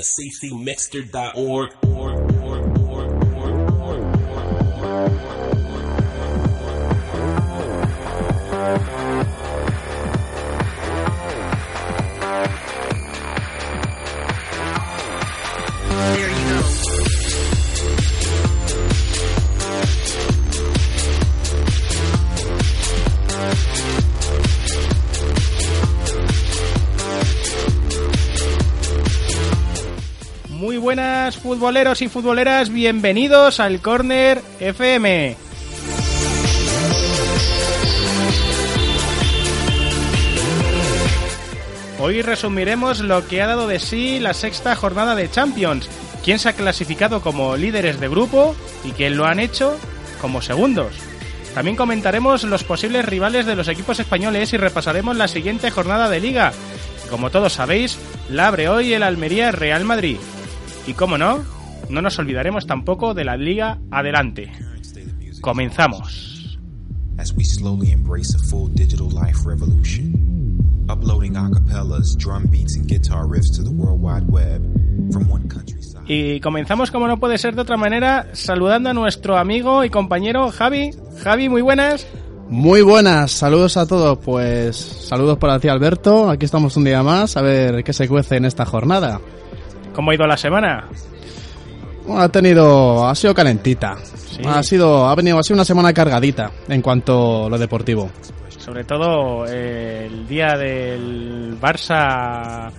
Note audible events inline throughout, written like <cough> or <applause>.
ccmixter.org. Buenas futboleros y futboleras, bienvenidos al Corner FM. Hoy resumiremos lo que ha dado de sí la sexta jornada de Champions, quién se ha clasificado como líderes de grupo y quién lo han hecho como segundos. También comentaremos los posibles rivales de los equipos españoles y repasaremos la siguiente jornada de liga. Como todos sabéis, la abre hoy el Almería Real Madrid. Y como no, no nos olvidaremos tampoco de la Liga Adelante. Comenzamos. as we slowly embrace a full digital life revolution. Uploading acapellas, drum beats, and guitar riffs to the World Wide Web from one countryside. Y comenzamos como no puede ser de otra manera saludando a nuestro amigo y compañero Javi. Javi, muy buenas. Muy buenas, saludos a todos. Pues saludos para ti, Alberto. Aquí estamos un día más a ver qué se cuece en esta jornada. ¿Cómo ha ido la semana? Ha tenido, ha sido calentita. Ha sido, ha venido, ha sido una semana cargadita en cuanto a lo deportivo. Sobre todo eh, el día del Barça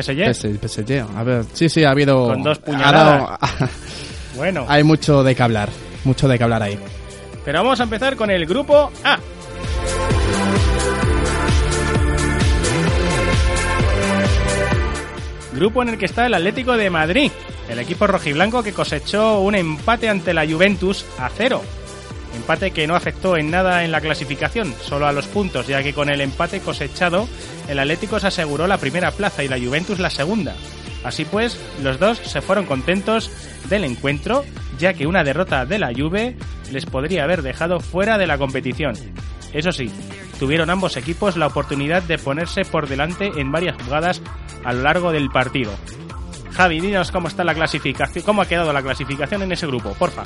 PSG. A ver, sí, sí, ha habido. Con dos ha puñaladas. dado- <laughs> Bueno, hay mucho de qué hablar, mucho de qué hablar ahí. pero vamos a empezar con el grupo A. Grupo en el que está el Atlético de Madrid, el equipo rojiblanco que cosechó un empate ante la Juventus a cero. Empate que no afectó en nada en la clasificación, solo a los puntos, ya que con el empate cosechado, el Atlético se aseguró la primera plaza y la Juventus la segunda. Así pues, los dos se fueron contentos del encuentro, ya que una derrota de la Juve les podría haber dejado fuera de la competición. Eso sí, tuvieron ambos equipos la oportunidad de ponerse por delante en varias jugadas a lo largo del partido. Javi, dinos cómo está la clasificación, cómo ha quedado la clasificación en ese grupo, porfa.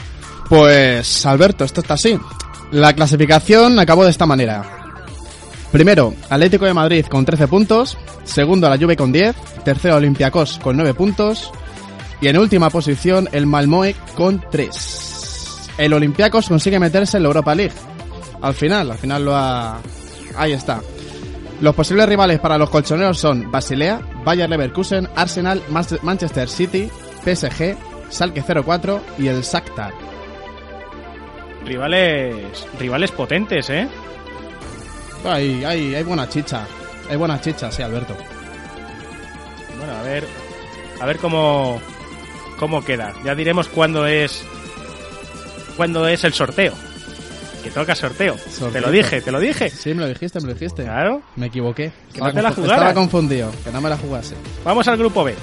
Pues, Alberto, esto está así. La clasificación acabó de esta manera. Primero, Atlético de Madrid con 13 puntos. Segundo, la Juve con 10. Tercero, Olympiacos con 9 puntos. Y en última posición, el Malmoe con 3. El Olympiacos consigue meterse en la Europa League. Al final, al final lo ha... Ahí está. Los posibles rivales para los colchoneros son Basilea, Bayer Leverkusen, Arsenal, Manchester City, PSG, Salke 04 y el Shakhtar. Rivales, rivales potentes, ¿eh? Hay, hay, hay buena chicha. Hay buena chicha, sí, Alberto. Bueno, a ver, a ver cómo, cómo queda. Ya diremos cuándo es, cuándo es el sorteo. Que toca sorteo. Sorteo. Te lo dije, te lo dije. Sí, me lo dijiste, me lo dijiste. Claro. Me equivoqué. Que no te la jugaras. Estaba confundido, que no me la jugase. Vamos al grupo B.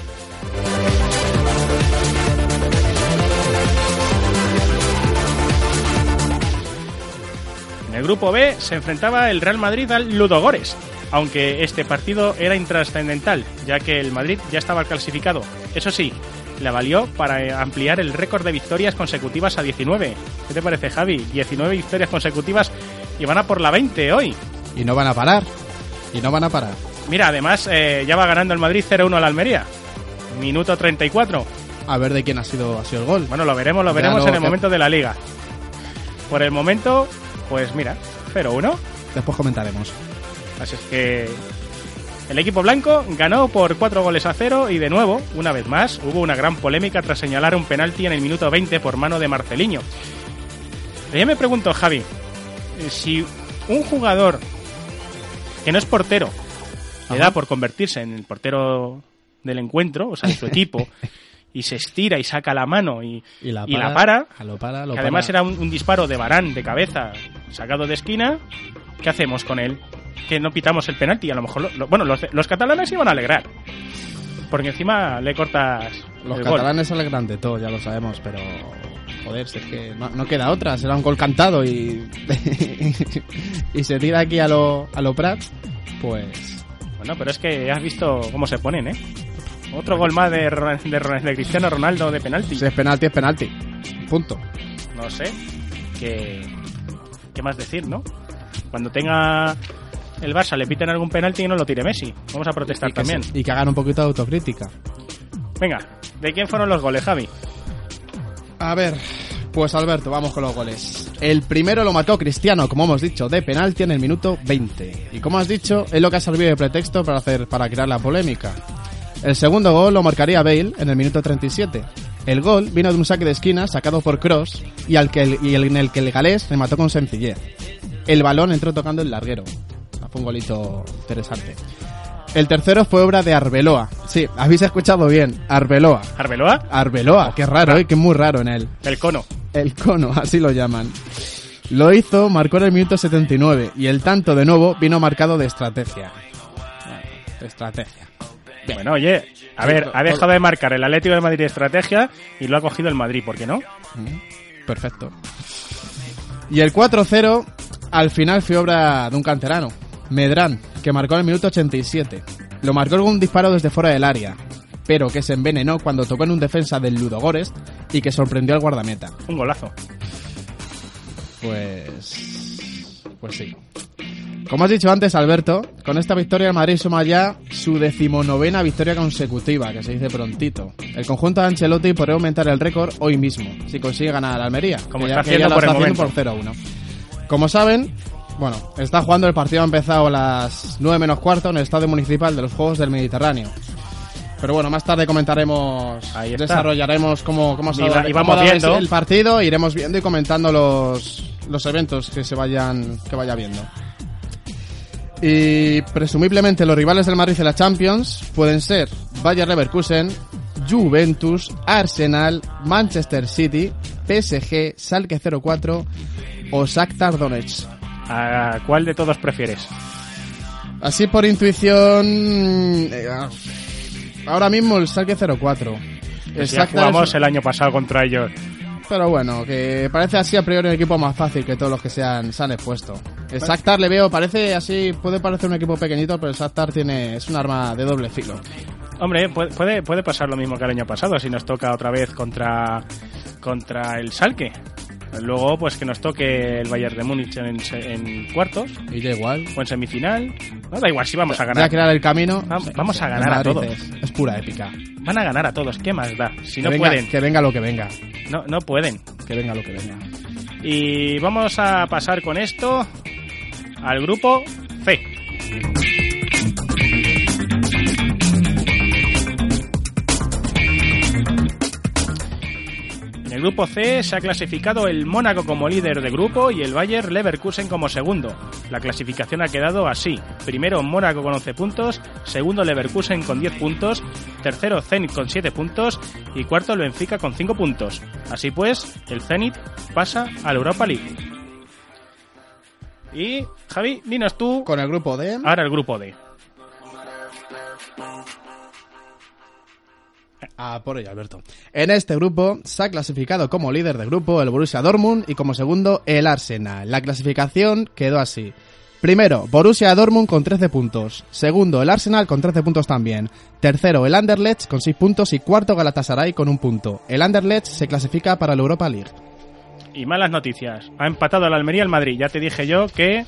En el grupo B se enfrentaba el Real Madrid al Ludogores, aunque este partido era intrascendental, ya que el Madrid ya estaba clasificado. Eso sí, le valió para ampliar el récord de victorias consecutivas a 19. ¿Qué te parece, Javi? 19 victorias consecutivas y van a por la 20 hoy. Y no van a parar. Y no van a parar. Mira, además eh, ya va ganando el Madrid 0-1 al Almería. Minuto 34. A ver de quién ha sido, ha sido el gol. Bueno, lo veremos, lo veremos en el que- momento de la liga. Por el momento, pues mira, 0-1. Después comentaremos. Así es que el equipo blanco ganó por 4 goles a 0 y de nuevo, una vez más, hubo una gran polémica tras señalar un penalti en el minuto 20 por mano de Marceliño. Pero yo me pregunto, Javi, eh, si un jugador que no es portero le da por convertirse en el portero del encuentro, o sea, de su <laughs> equipo, y se estira y saca la mano y, Y la y para. la para, a lo para, lo que además para. era un, un disparo de Barán de cabeza sacado de esquina, ¿qué hacemos con él? Que no pitamos el penalti, a lo mejor, lo- lo- bueno, los, los catalanes iban a alegrar, porque encima le cortas Los el gol. catalanes se alegran de todo, ya lo sabemos, pero. Joder, si es que no, no queda otra, será un gol cantado y. <laughs> y se tira aquí a lo, a lo Prats, pues. Bueno, pero es que has visto cómo se ponen, ¿eh? Otro gol más de, de Cristiano Ronaldo de penalti. Si es penalti, es penalti. Punto. No sé. ¿Qué, ¿Qué más decir, no? Cuando tenga el Barça le piten algún penalti y no lo tire Messi. Vamos a protestar Y que, también. se- y que hagan un poquito de autocrítica. Venga, ¿de quién fueron los goles, Javi? A ver, pues Alberto, vamos con los goles. El primero lo marcó Cristiano, como hemos dicho, de penalti en el minuto 20. Y como has dicho, es lo que ha servido de pretexto para hacer para crear la polémica. El segundo gol lo marcaría Bale en el minuto 37. El gol vino de un saque de esquina sacado por Cross y, al que el- y el- en el que el galés remató con sencillez. El balón entró tocando el larguero. Fue un golito interesante. El tercero fue obra de Arbeloa. Sí, habéis escuchado bien, Arbeloa. ¿Arbeloa? Arbeloa, qué raro, ¿eh? que es muy raro en él. El cono. El cono, así lo llaman. Lo hizo, marcó en el minuto 79 y el tanto de nuevo vino marcado de estrategia. Bueno, de estrategia. Bueno, oye, a ver, ha dejado de marcar el Atlético de Madrid de estrategia y lo ha cogido el Madrid, ¿por qué no? Perfecto. Y el 4-0 al final fue obra de un canterano, Medrán, que marcó en el minuto 87. Lo marcó con un disparo desde fuera del área, pero que se envenenó cuando tocó en un defensa del Ludogorets y que sorprendió al guardameta. Un golazo. Pues. Pues sí. Como has dicho antes, Alberto, con esta victoria el Madrid suma ya su decimonovena victoria consecutiva, que se dice prontito. El conjunto de Ancelotti podría aumentar el récord hoy mismo, si consigue ganar al Almería. Como que está ya- que ya haciendo por el haciendo por 0-1. Como saben, bueno, está jugando el partido ha empezado a las 9 menos cuarto en el Estadio Municipal de los Juegos del Mediterráneo. Pero bueno, más tarde comentaremos, Ahí desarrollaremos cómo, cómo se va- viendo. el partido, iremos viendo y comentando los, los eventos que se vayan que vaya viendo. Y presumiblemente los rivales del Madrid en la Champions pueden ser Bayer Leverkusen, Juventus, Arsenal, Manchester City, PSG, Salke 04 o Shakhtar Donetsk. ¿A cuál de todos prefieres? Así por intuición, eh, ahora mismo el Salke 04. El Si ya jugamos es- el año pasado contra ellos. Pero bueno, que parece así a priori un equipo más fácil que todos los que se han, se han expuesto. El Shakhtar le veo, parece así, puede parecer un equipo pequeñito, pero el Shakhtar tiene, es un arma de doble filo. Hombre, puede, puede, puede pasar lo mismo que el año pasado si nos toca otra vez contra, contra el Salque. Luego, pues que nos toque el Bayern de Múnich en, cuartos Y ya igual. o en semifinal. No da igual, si vamos a Ya ganar. crear el camino. Vam- vamos a ganar a todos. Es, es pura épica. Van a ganar a todos, ¿qué más da? Si no que venga, pueden, Que venga lo que venga. no, no pueden. Que venga lo que venga. Y vamos a pasar con esto al grupo C. el grupo C se ha clasificado el Mónaco como líder de grupo y el Bayer Leverkusen como segundo. La clasificación ha quedado así. Primero Mónaco con 11 puntos, segundo Leverkusen con 10 puntos, tercero Zenit con 7 puntos y cuarto el Benfica con 5 puntos. Así pues, el Zenit pasa a la Europa League. Y Javi, dinos tú Con el grupo D. ahora el grupo D. Ah, por ello, Alberto. En este grupo se ha clasificado como líder de grupo el Borussia Dortmund y como segundo el Arsenal. La clasificación quedó así. Primero, Borussia Dortmund con 13 puntos. Segundo, el Arsenal con 13 puntos también. Tercero, el Anderlecht con 6 puntos y cuarto Galatasaray con un punto. El Anderlecht se clasifica para la Europa League. Y malas noticias. Ha empatado el Almería al Madrid. Ya te dije yo que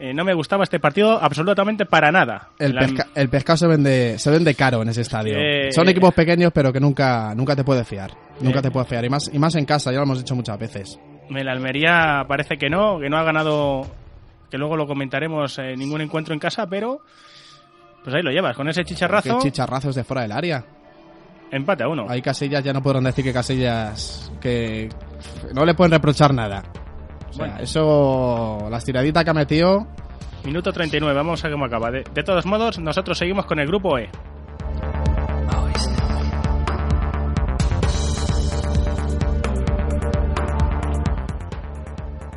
eh, no me gustaba este partido absolutamente para nada. El, La- pesca- el pescado se vende, se vende caro en ese estadio. Son equipos pequeños pero que nunca, nunca te puedes fiar. Nunca Eh. te puedes fiar. Y más, y más en casa, ya lo hemos dicho muchas veces. El Almería parece que no, que no ha ganado, que luego lo comentaremos, ningún encuentro en casa, pero pues ahí lo llevas, con ese chicharrazo, Que chicharrazos de fuera del área. empate a uno. Ahí Casillas ya no podrán decir que Casillas que no le pueden reprochar nada. O sea, bueno. eso, las tiraditas que ha metido. Minuto 39, vamos a ver cómo acaba. De, de todos modos, nosotros seguimos con el grupo E.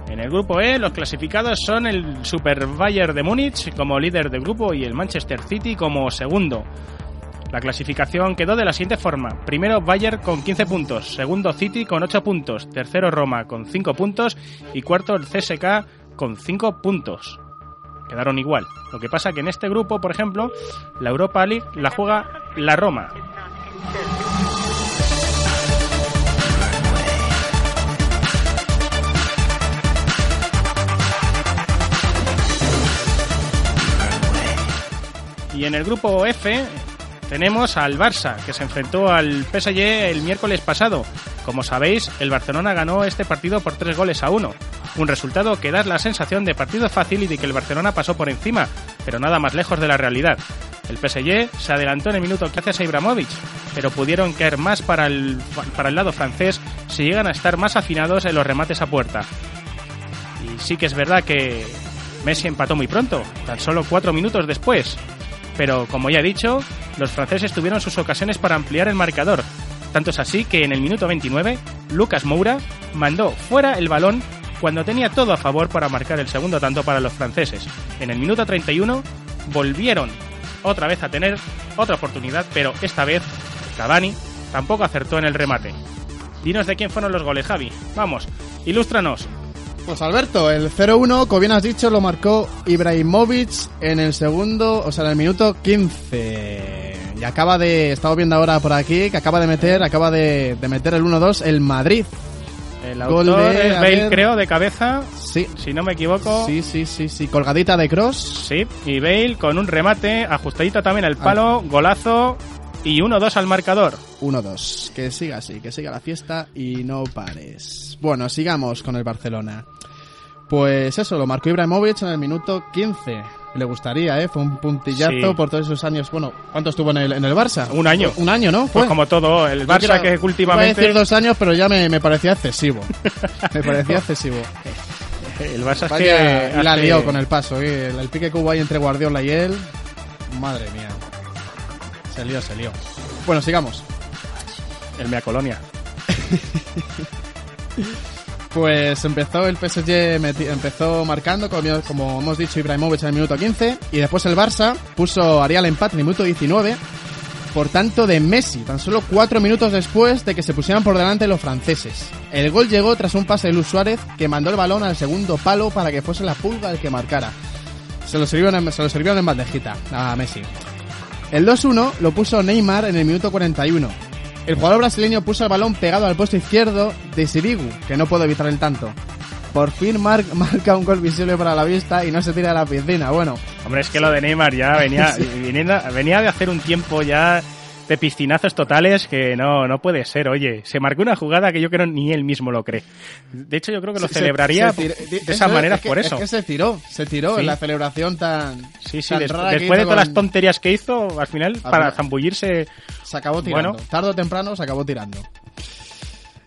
En el grupo E, los clasificados son el Super Bayern de Múnich como líder de grupo y el Manchester City como segundo. La clasificación quedó de la siguiente forma. Primero Bayern con 15 puntos, segundo City con 8 puntos, tercero Roma con 5 puntos y cuarto el CSK con 5 puntos. Quedaron igual. Lo que pasa que en este grupo, por ejemplo, la Europa League la juega la Roma. Y en el grupo F tenemos al Barça, que se enfrentó al PSG el miércoles pasado. Como sabéis, el Barcelona ganó este partido por tres goles a uno. Un resultado que da la sensación de partido fácil y de que el Barcelona pasó por encima, pero nada más lejos de la realidad. El PSG se adelantó en el minuto gracias a Ibrahimovic, pero pudieron caer más para el, para el lado francés si llegan a estar más afinados en los remates a puerta. Y sí que es verdad que Messi empató muy pronto, tan solo cuatro minutos después. Pero como ya he dicho, los franceses tuvieron sus ocasiones para ampliar el marcador. Tanto es así que en el minuto 29, Lucas Moura mandó fuera el balón cuando tenía todo a favor para marcar el segundo tanto para los franceses. En el minuto 31 volvieron otra vez a tener otra oportunidad, pero esta vez Cavani tampoco acertó en el remate. Dinos de quién fueron los goles, Javi. Vamos, ilústranos. Pues Alberto, el 0-1, como bien has dicho, lo marcó Ibrahimovic en el segundo, o sea, en el minuto 15. Y acaba de, estamos viendo ahora por aquí, que acaba de meter, acaba de, de meter el 1-2 el Madrid. El Gol autor de- es Bale, ver. creo, de cabeza, Sí, si no me equivoco. sí, sí, sí, sí, colgadita de cross. Sí, y Bale con un remate ajustadito también al palo, golazo y 1-2 al marcador. 1-2. Que siga así, que siga la fiesta y no pares. Bueno, sigamos con el Barcelona. Pues eso, lo marcó Ibrahimovic en el minuto 15. Le gustaría, ¿eh? Fue un puntillazo Sí. por todos esos años. Bueno, ¿cuánto estuvo en el, en el Barça? Un año. Un año, ¿no? Pues Fue. como todo, el Barça quiero- que Iba a últimamente... decir dos años, pero ya me, me parecía excesivo. <laughs> me parecía excesivo. El Barça es que... la hace- lió con el paso, ¿eh? el, el pique que hubo ahí entre Guardiola y él. Madre mía. Se lió, se lió. Bueno, sigamos. El Mea Colonia. <laughs> Pues empezó el PSG, empezó marcando, como, hemos dicho, Ibrahimovic en el minuto 15. Y después el Barça puso Arial empate en el minuto 19. Por tanto, de Messi, tan solo cuatro minutos después de que se pusieran por delante los franceses. El gol llegó tras un pase de Luis Suárez que mandó el balón al segundo palo para que fuese la pulga el que marcara. Se lo sirvieron se lo sirvieron en bandejita a Messi. El 2-1 lo puso Neymar en el minuto 41. El jugador brasileño puso el balón pegado al puesto izquierdo de Sirigu, que no pudo evitar el tanto. Por fin Marc <laughs> marca un gol visible para la vista y no se tira a la piscina. Bueno, Hombre, es que lo de Neymar ya venía, <laughs> viniendo- venía de hacer un tiempo ya de piscinazos totales que no, no puede ser. Oye, se marcó una jugada que yo creo ni él mismo lo cree. De hecho, yo creo que lo se- celebraría se de esa es- manera es que- por eso. Es que se tiró, se tiró Sí. en la celebración tan. Sí, sí, tan des- rara que después de todas las tonterías que hizo, al final, para final- zambullirse... Se acabó tirando. Bueno. Tarde o temprano se acabó tirando.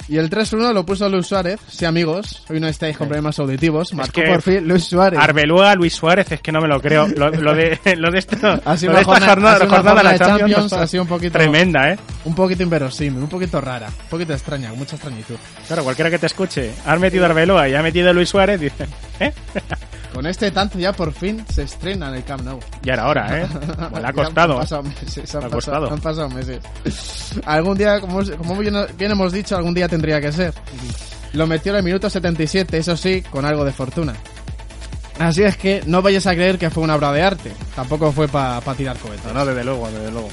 Y el 3-1 lo puso Luis Suárez. Sí, amigos, hoy no estáis con problemas auditivos. Marcó que- por fin Luis Suárez. Arbeloa, Luis Suárez, es que no me lo creo. Lo, lo de, <laughs> lo de esto, Ha sido lo de esta jornada- jornada, de la Champions, ha sido un poquito- Tremenda, ¿eh? Un poquito inverosímil, un poquito rara, un poquito extraña, con mucha extrañitud. Claro, cualquiera que te escuche, has metido Arbeloa y ha metido Luis Suárez, dice, ¿eh? <laughs> Con este tanto ya por fin se estrena en el Camp Nou. Ya era hora, ¿eh? <laughs> Pues le ha Ya han costado. pasado meses, han ha pasado- costado. han pasado meses. Algún día, como, como bien, bien hemos dicho, algún día tendría que ser. Lo metió en el minuto 77, eso sí, con algo de fortuna. Así es que no vayas a creer que fue una obra de arte. Tampoco fue para tirar cohetes. No, no, desde luego, desde luego.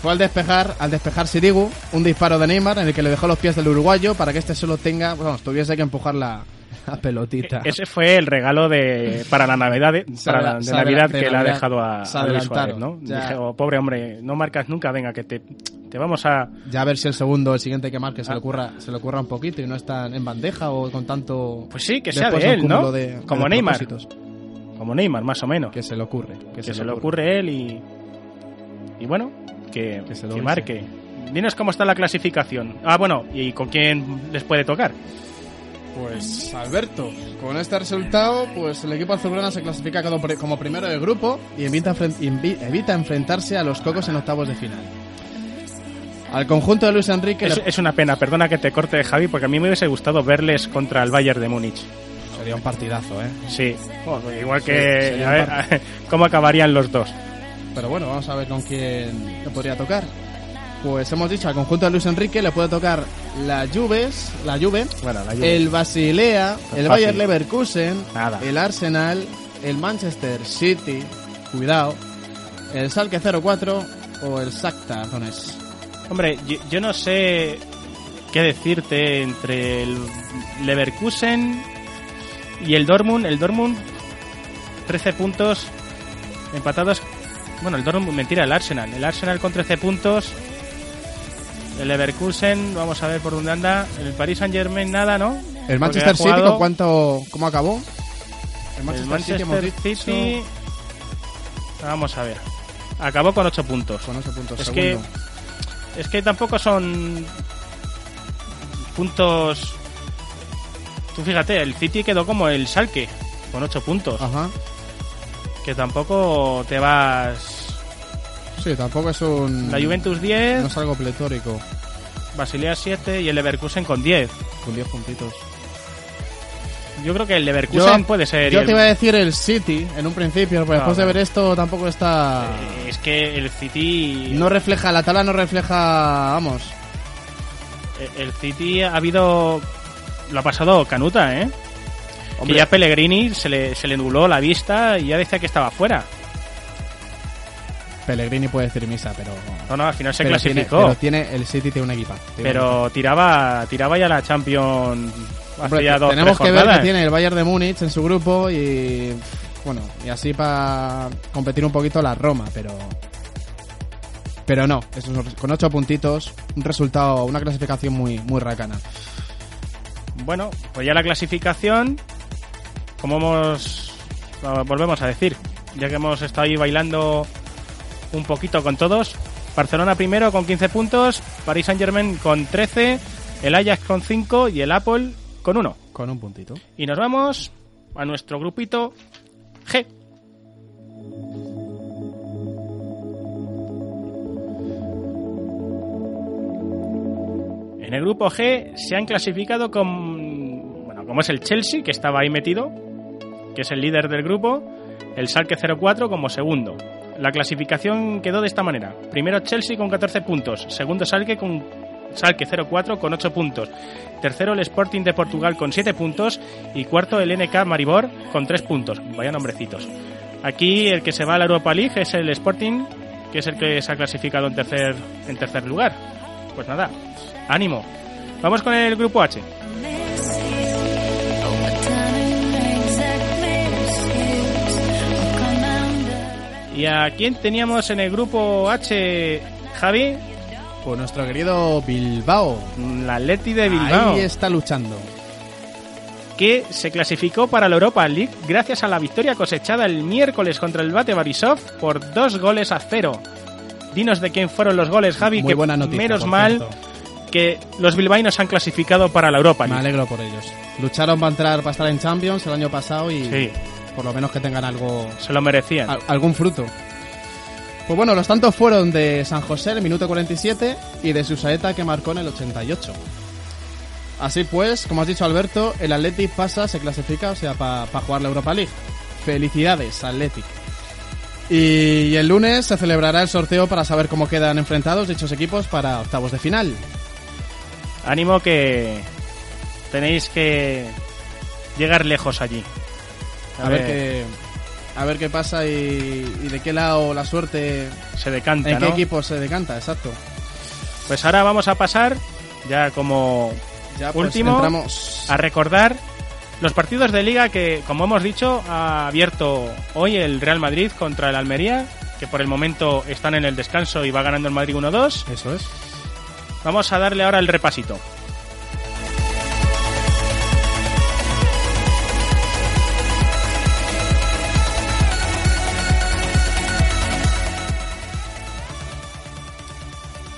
Fue al despejar, al despejar Sirigu, un disparo de Neymar en el que le dejó los pies del uruguayo para que este solo tenga, vamos, tuviese que empujar la, <laughs> la pelotita. Ese fue el regalo de para la Navidad, de, para la, de Navidad que le ha dejado a, a Luis Suárez. ¿no? Dije, oh, pobre hombre, no marcas nunca, venga, que te, te vamos a... Ya a ver si el segundo, el siguiente que marque, se Ah. le ocurra, se le ocurra un poquito y no está en bandeja o con tanto. Pues sí, que sea de él, ¿no? de- Como de Neymar. Como Neymar, más o menos. Que se le ocurre. que se, le ocurre él y... Y bueno, que, Que se lo que dice. marque. Dinos cómo está la clasificación. Ah, bueno, y con quién les puede tocar. Pues Alberto, con este resultado, pues el equipo azulgrana se clasifica como, pri- como primero del grupo y evita, enfrentarse a los cocos en octavos de final. Al conjunto de Luis Enrique Es, le- es una pena, perdona que te corte, Javi, porque a mí me hubiese gustado verles contra el Bayern de Múnich. Sería un partidazo, ¿eh? Sí, Joder, igual que... a ver, <laughs> cómo acabarían los dos. Pero bueno, vamos a ver con quién le podría tocar. Pues hemos dicho, al conjunto de Luis Enrique le puede tocar la Juves, la Juve, Bueno, la Juve. el Basilea, el Fácil. Bayer Leverkusen, Nada. el Arsenal, el Manchester City, cuidado, el Salke 04 o el Shakhtar Donetsk. Hombre, yo, yo no sé qué decirte entre el Leverkusen y el Dortmund. El Dortmund, 13 puntos empatados. Bueno, el Dortmund, mentira, el Arsenal. El Arsenal con 13 puntos. El Leverkusen, vamos a ver por dónde anda. El Paris Saint Germain, nada, ¿no? El Manchester City, jugado- ¿con cuánto, ¿cómo acabó? El El Manchester, City, hemos Manchester dicho, City. Vamos a ver. Acabó con 8 puntos. con 8 puntos. Es segundo. que es que tampoco son puntos. Tú fíjate, el City quedó como el Salque con 8 puntos, Ajá. que tampoco te vas. Sí, tampoco es un... La Juventus 10, No es algo pletórico, Basilea 7 y el Leverkusen con 10. con 10 puntitos. Yo creo que el Leverkusen Yo- puede ser. Yo el- te iba a decir el City en un principio, pero después de no. ver esto tampoco está... Eh, Es que el City. No refleja, la tabla no refleja, vamos. El City ha habido. Lo ha pasado Canuta, ¿eh? Hombre, Que ya Pellegrini se le, se le nubló la vista y ya decía que estaba fuera. Pellegrini puede decir misa, pero... No, no, al final se pero tiene, clasificó. pero tiene, el City tiene una equipa. tiene Pero tiraba tiraba ya la Champions hace Hombre, ya dos, tenemos que ver que tiene el Bayern de Múnich en su grupo y bueno, y así para competir un poquito la Roma, pero pero no, eso con ocho puntitos, un resultado, una clasificación muy muy racana. Bueno, pues ya la clasificación, como hemos lo volvemos a decir, ya que hemos estado ahí bailando un poquito con todos. Barcelona primero con 15 puntos, Paris Saint-Germain con 13, el Ajax con 5 y el Apple con 1. Con un puntito. Y nos vamos a nuestro grupito G. En el grupo G se han clasificado con, bueno, como es el Chelsea, que estaba ahí metido, que es el líder del grupo, el Schalke 04 como segundo. La clasificación quedó de esta manera. Primero Chelsea con 14 puntos, segundo Schalke con Schalke 04 con 8 puntos, tercero el Sporting de Portugal con 7 puntos y cuarto el NK Maribor con 3 puntos. Vaya nombrecitos. Aquí el que se va a la Europa League es el Sporting, que es el que se ha clasificado en tercer, en tercer lugar. Pues nada, ánimo. Vamos con el grupo H. ¿Y a quién teníamos en el grupo H, Javi? Pues nuestro querido Bilbao. La Leti de Bilbao. Ahí está luchando. que se clasificó para la Europa League gracias a la victoria cosechada el miércoles contra el Bate Barisov por dos goles a cero. Dinos de quién fueron los goles, Javi, Muy que buena noticia. menos mal cierto. que los bilbaínos han clasificado para la Europa Me League. alegro por ellos. Lucharon para entrar, para estar en Champions el año pasado y Sí, por lo menos que tengan algo se lo merecían. al- algún fruto. Pues bueno, los tantos fueron de San José en el minuto 47 y de Susaeta que marcó en el 88. Así pues, como has dicho Alberto, el Athletic pasa, se clasifica, o sea, para jugar la Europa League. Felicidades, Athletic. Y el lunes se celebrará el sorteo para saber cómo quedan enfrentados dichos equipos para octavos de final. Ánimo que tenéis que llegar lejos allí. A, ver qué a ver qué pasa y, y de qué lado la suerte, se decanta, en qué ¿no? equipo se decanta, exacto. Pues ahora vamos a pasar ya como Ya pues, Último, entramos a recordar los partidos de liga que, como hemos dicho, ha abierto hoy el Real Madrid contra el Almería, que por el momento están en el descanso y va ganando el Madrid 1-2. Eso es. Vamos a darle ahora el repasito.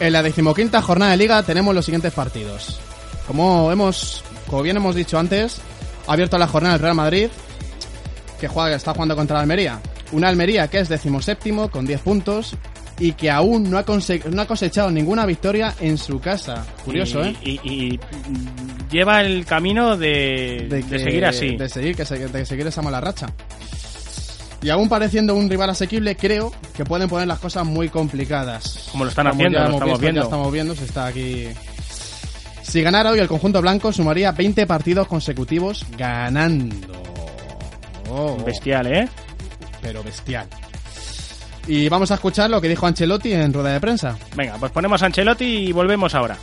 En la decimoquinta jornada de liga tenemos los siguientes partidos. Como hemos, como bien hemos dicho antes, ha abierto la jornada el Real Madrid, que juega, está jugando contra la Almería. Una Almería que es decimoséptimo con 10 puntos y que aún no ha, conse- no ha cosechado ninguna victoria en su casa. Curioso, y, ¿eh? Y, y, lleva el camino de, de que- seguir así. De seguir, que se- de seguir esa mala racha. Y aún pareciendo un rival asequible, creo que pueden poner las cosas muy complicadas. Como lo están Como haciendo, ya lo hemos estamos visto, ya viendo. estamos viendo, se está aquí. Si ganara hoy el conjunto blanco, sumaría 20 partidos consecutivos ganando. Oh, Bestial, ¿eh? pero bestial. Y vamos a escuchar lo que dijo Ancelotti en rueda de prensa. Venga, pues ponemos a Ancelotti y volvemos ahora.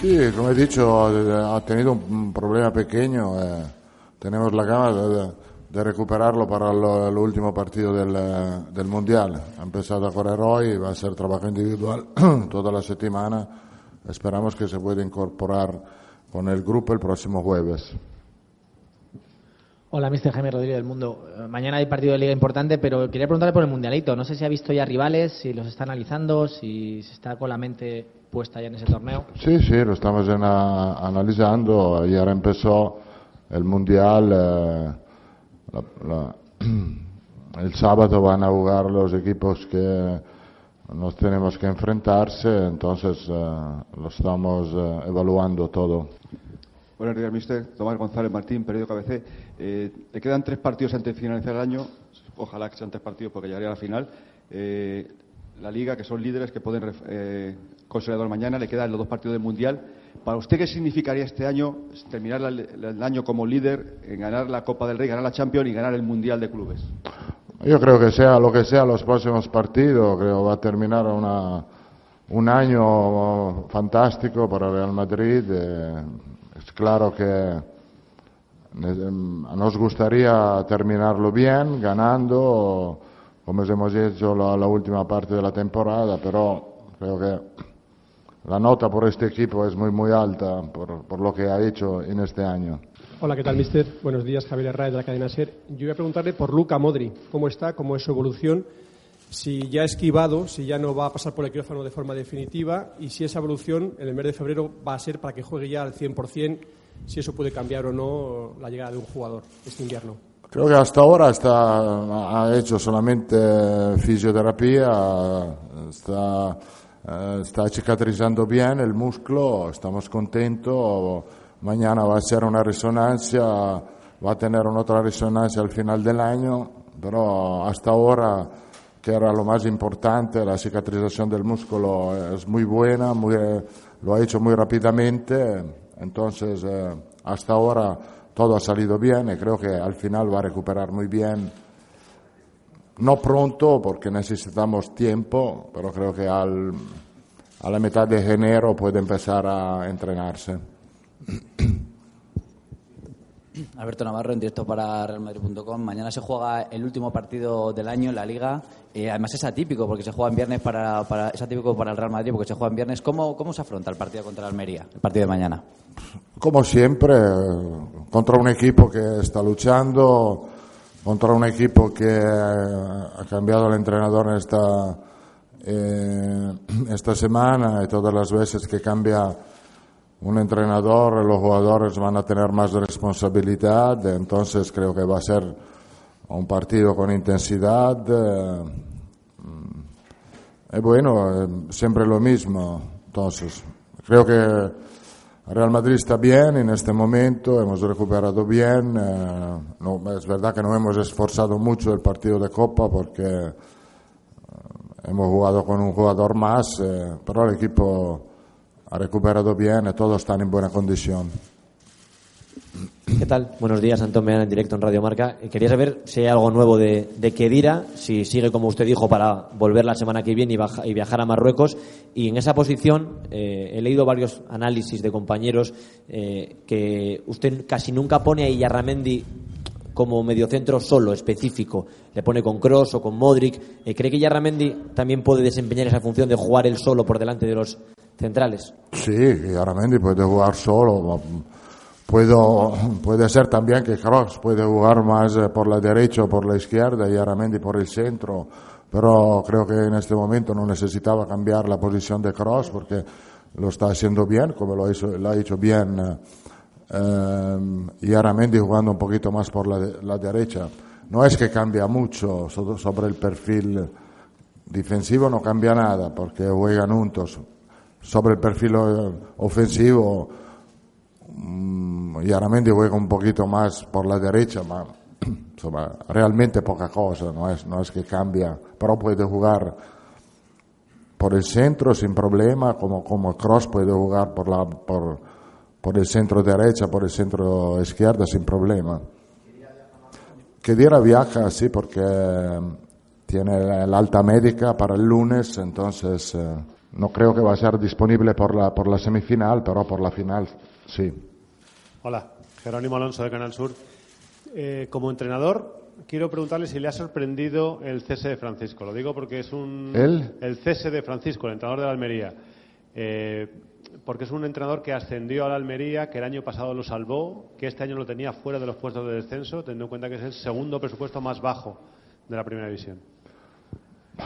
Sí, como he dicho, eh, ha tenido un problema pequeño. eh, tenemos la gana de, de recuperarlo para lo- el último partido del, eh, del Mundial. Ha empezado a correr hoy, va a ser trabajo individual <clears throat> toda la semana. Esperamos que se pueda incorporar con el grupo el próximo jueves. Hola, Mr. Jaime Rodríguez del Mundo. Eh, Mañana hay partido de liga importante, pero quería preguntarle por el Mundialito. No sé si ha visto ya rivales, si los está analizando, si se está con la mente puesta ya en ese torneo. Sí, sí, lo estamos en- a- analizando. Ayer empezó el Mundial. eh, la- la- <clears throat> el sábado van a jugar los equipos que nos tenemos que enfrentarse, entonces eh, lo estamos eh, evaluando todo. Buenos días, mister. Tomás González Martín, periódico KBC. Eh, le quedan tres partidos antes de finalizar el año. Ojalá que sean tres partidos porque llegaría a la final. Eh, la Liga, que son líderes que pueden ref- eh, consolidar mañana, le quedan los dos partidos del Mundial. ¿Para usted qué significaría este año terminar el año como líder, en ganar la Copa del Rey, ganar la Champions y ganar el Mundial de Clubes? Yo creo que sea lo que sea los próximos partidos, creo va a terminar una- un año fantástico para Real Madrid. eh, es claro que ne- nos gustaría terminarlo bien, ganando, como hemos hecho la, la última parte de la temporada, pero creo que la nota por este equipo es muy muy alta por, por lo que ha hecho en este año. Hola, ¿qué tal, mister? Buenos días, Javier Herrera de la cadena SER. Yo voy a preguntarle por Luca Modri. ¿Cómo está? ¿Cómo es su evolución? Si ya ha esquivado, si ya no va a pasar por el quirófano de forma definitiva y si esa evolución en el mes de febrero va a ser para que juegue ya al 100%, si eso puede cambiar o no la llegada de un jugador este invierno. Creo que hasta ahora está, ha hecho solamente fisioterapia, está, eh, está cicatrizando bien el músculo, estamos contentos. Mañana va a ser una resonancia, va a tener una otra resonancia al final del año, pero hasta ahora, que era lo más importante, la cicatrización del músculo es muy buena, muy, lo ha hecho muy rápidamente, entonces eh, hasta ahora todo ha salido bien y creo que al final va a recuperar muy bien. No pronto porque necesitamos tiempo, pero creo que al, a la mitad de enero puede empezar a entrenarse. Alberto Navarro, en directo para realmadrid.com. Mañana se juega el último partido del año en la Liga. Eh, además es atípico porque se juega en viernes para, para- es atípico para el Real Madrid porque se juega en viernes. ¿Cómo, cómo se afronta el partido contra Almería, el partido de mañana? Como siempre, contra un equipo que está luchando, contra un equipo que ha cambiado el entrenador esta, eh, <clears throat> esta semana y todas las veces que cambia un entrenador, los jugadores van a tener más responsabilidad, entonces creo que va a ser un partido con intensidad. eh, y bueno, eh, siempre lo mismo. Entonces, creo que Real Madrid está bien en este momento, hemos recuperado bien. eh, no, es verdad que no hemos esforzado mucho el partido de Copa porque eh, hemos jugado con un jugador más, eh, pero el equipo ha recuperado bien y todos están en buena condición. ¿Qué tal? Buenos días, Antón Meana en directo en Radio Marca. Eh, Quería saber si hay algo nuevo de, de Kedira, si sigue como usted dijo para volver la semana que viene y, viajar a Marruecos. Y en esa posición eh, he leído varios análisis de compañeros eh, que usted casi nunca pone a Iyarramendi como mediocentro solo, específico. Le pone con Cross o con Modric. ¿Cree que Iyarramendi también puede desempeñar esa función de jugar él solo por delante de los centrales? Sí, y Aramendi puede jugar solo. Puedo, puede ser también que Kroos puede jugar más eh, por la derecha o por la izquierda y Aramendi por el centro, pero creo que en este momento no necesitaba cambiar la posición de Kroos porque lo está haciendo bien, como lo lo ha hecho bien eh, eh, y Aramendi jugando un poquito más por la, la derecha. No es que cambia mucho so- sobre el perfil defensivo, no cambia nada porque juegan juntos. Sobre el perfil eh, ofensivo, mm, y Aramendi juega un poquito más por la derecha, insomma, <clears throat> realmente poca cosa, no es, no es que cambia, pero puede jugar por el centro sin problema, como, como Cross puede jugar por, la, por, por el centro derecha, por el centro izquierda sin problema. Que diera viaja, sí, porque eh, tiene la alta médica para el lunes, entonces eh, no creo que va a ser disponible por la, por la semifinal, pero por la final sí. Hola, Jerónimo Alonso de Canal Sur. Eh, como entrenador, quiero preguntarle si le ha sorprendido el cese de Francisco. Lo digo porque es un. ¿El? cese de Francisco, el entrenador de la Almería. Eh, porque es un entrenador que ascendió a la Almería, que el año pasado lo salvó, que este año lo tenía fuera de los puestos de descenso, teniendo en cuenta que es el segundo presupuesto más bajo de la primera división. <laughs>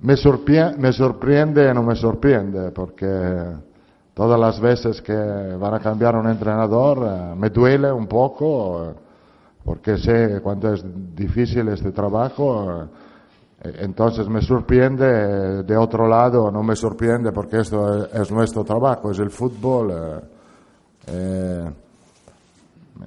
Me, sorprie- me sorprende no me sorprende, porque todas las veces que van a cambiar un entrenador eh, me duele un poco, porque sé cuánto es difícil este trabajo. eh, entonces me sorprende, eh, de otro lado no me sorprende porque esto es, es nuestro trabajo, es el fútbol. eh,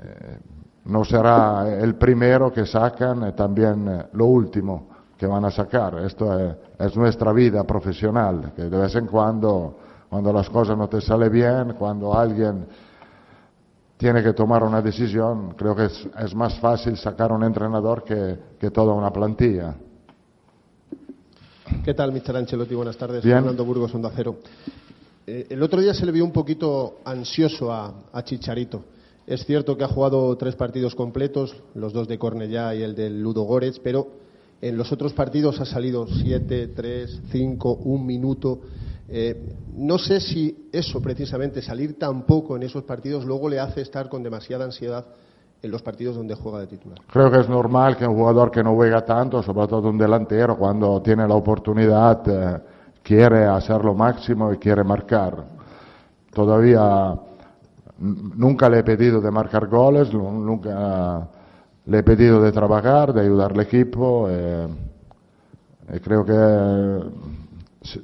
eh, no será el primero que sacan, también lo último que van a sacar. Esto es, es nuestra vida profesional, que de vez en cuando, cuando las cosas no te salen bien, cuando alguien tiene que tomar una decisión, creo que es, es más fácil sacar un entrenador que, que toda una plantilla. ¿Qué tal, Mr. Ancelotti? Buenas tardes. Bien. Fernando Burgos, Onda Cero. Eh, el otro día se le vio un poquito ansioso a, a Chicharito. Es cierto que ha jugado tres partidos completos, los dos de Cornellá y el del Ludo Goretz, pero en los otros partidos ha salido siete, tres, cinco, un minuto. Eh, no sé si eso, precisamente, salir tan poco en esos partidos, luego le hace estar con demasiada ansiedad en los partidos donde juega de titular. Creo que es normal que un jugador que no juega tanto, sobre todo un delantero, cuando tiene la oportunidad, eh, quiere hacer lo máximo y quiere marcar. Todavía n- nunca le he pedido de marcar goles, nu- nunca le he pedido de trabajar, de ayudar al equipo. eh, creo que si-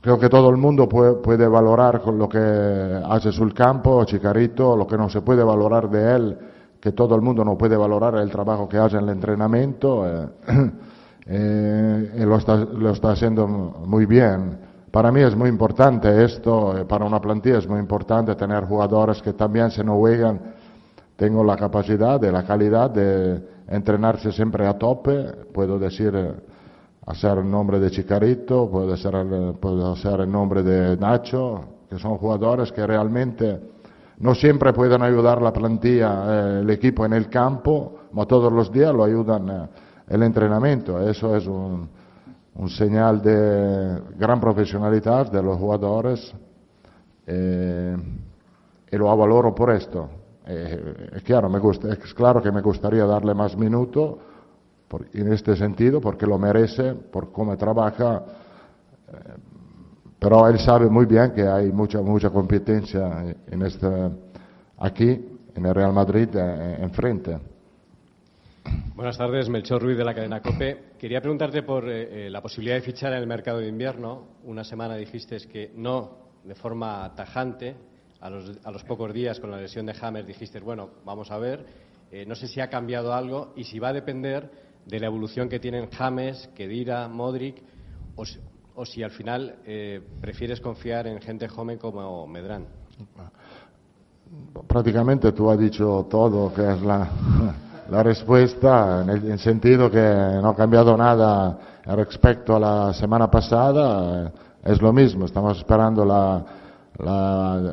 Creo que todo el mundo puede, valorar lo que hace sul campo, Chicarito, lo que no se puede valorar de él, que todo el mundo no puede valorar el trabajo que hace en el entrenamiento, eh, <clears throat> eh, y lo está, haciendo muy bien. Para mí es muy importante esto, eh, para una plantilla es muy importante tener jugadores que también se no juegan, tengo la capacidad y la calidad de entrenarse siempre a tope, puedo decir... hacer el nombre de Chicarito, puede ser el, puede ser el nombre de Nacho, que son jugadores que realmente no siempre pueden ayudar la plantilla, eh, el equipo en el campo, pero todos los días lo ayudan eh, el entrenamiento. Eso es un, un señal de gran profesionalidad de los jugadores eh, y lo valoro por esto. Eh, es, claro, me gusta, es claro que me gustaría darle más minutos en este sentido porque lo merece por cómo trabaja, eh, pero él sabe muy bien que hay mucha mucha competencia en este aquí en el Real Madrid eh, enfrente. Buenas tardes, Melchor Ruiz de la cadena COPE. Quería preguntarte por eh, la posibilidad de fichar en el mercado de invierno. Una semana dijiste que no de forma tajante. A los, a los pocos días con la lesión de Hammer dijiste, bueno, vamos a ver. No sé si ha cambiado algo y si va a depender de la evolución que tienen James, Kedira, Modric, o, si- al final eh, prefieres confiar en gente joven como Medrán. Prácticamente tú has dicho todo, que es <laughs> la, respuesta, en el en sentido que no ha cambiado nada respecto a la semana pasada, eh, es lo mismo, estamos esperando la,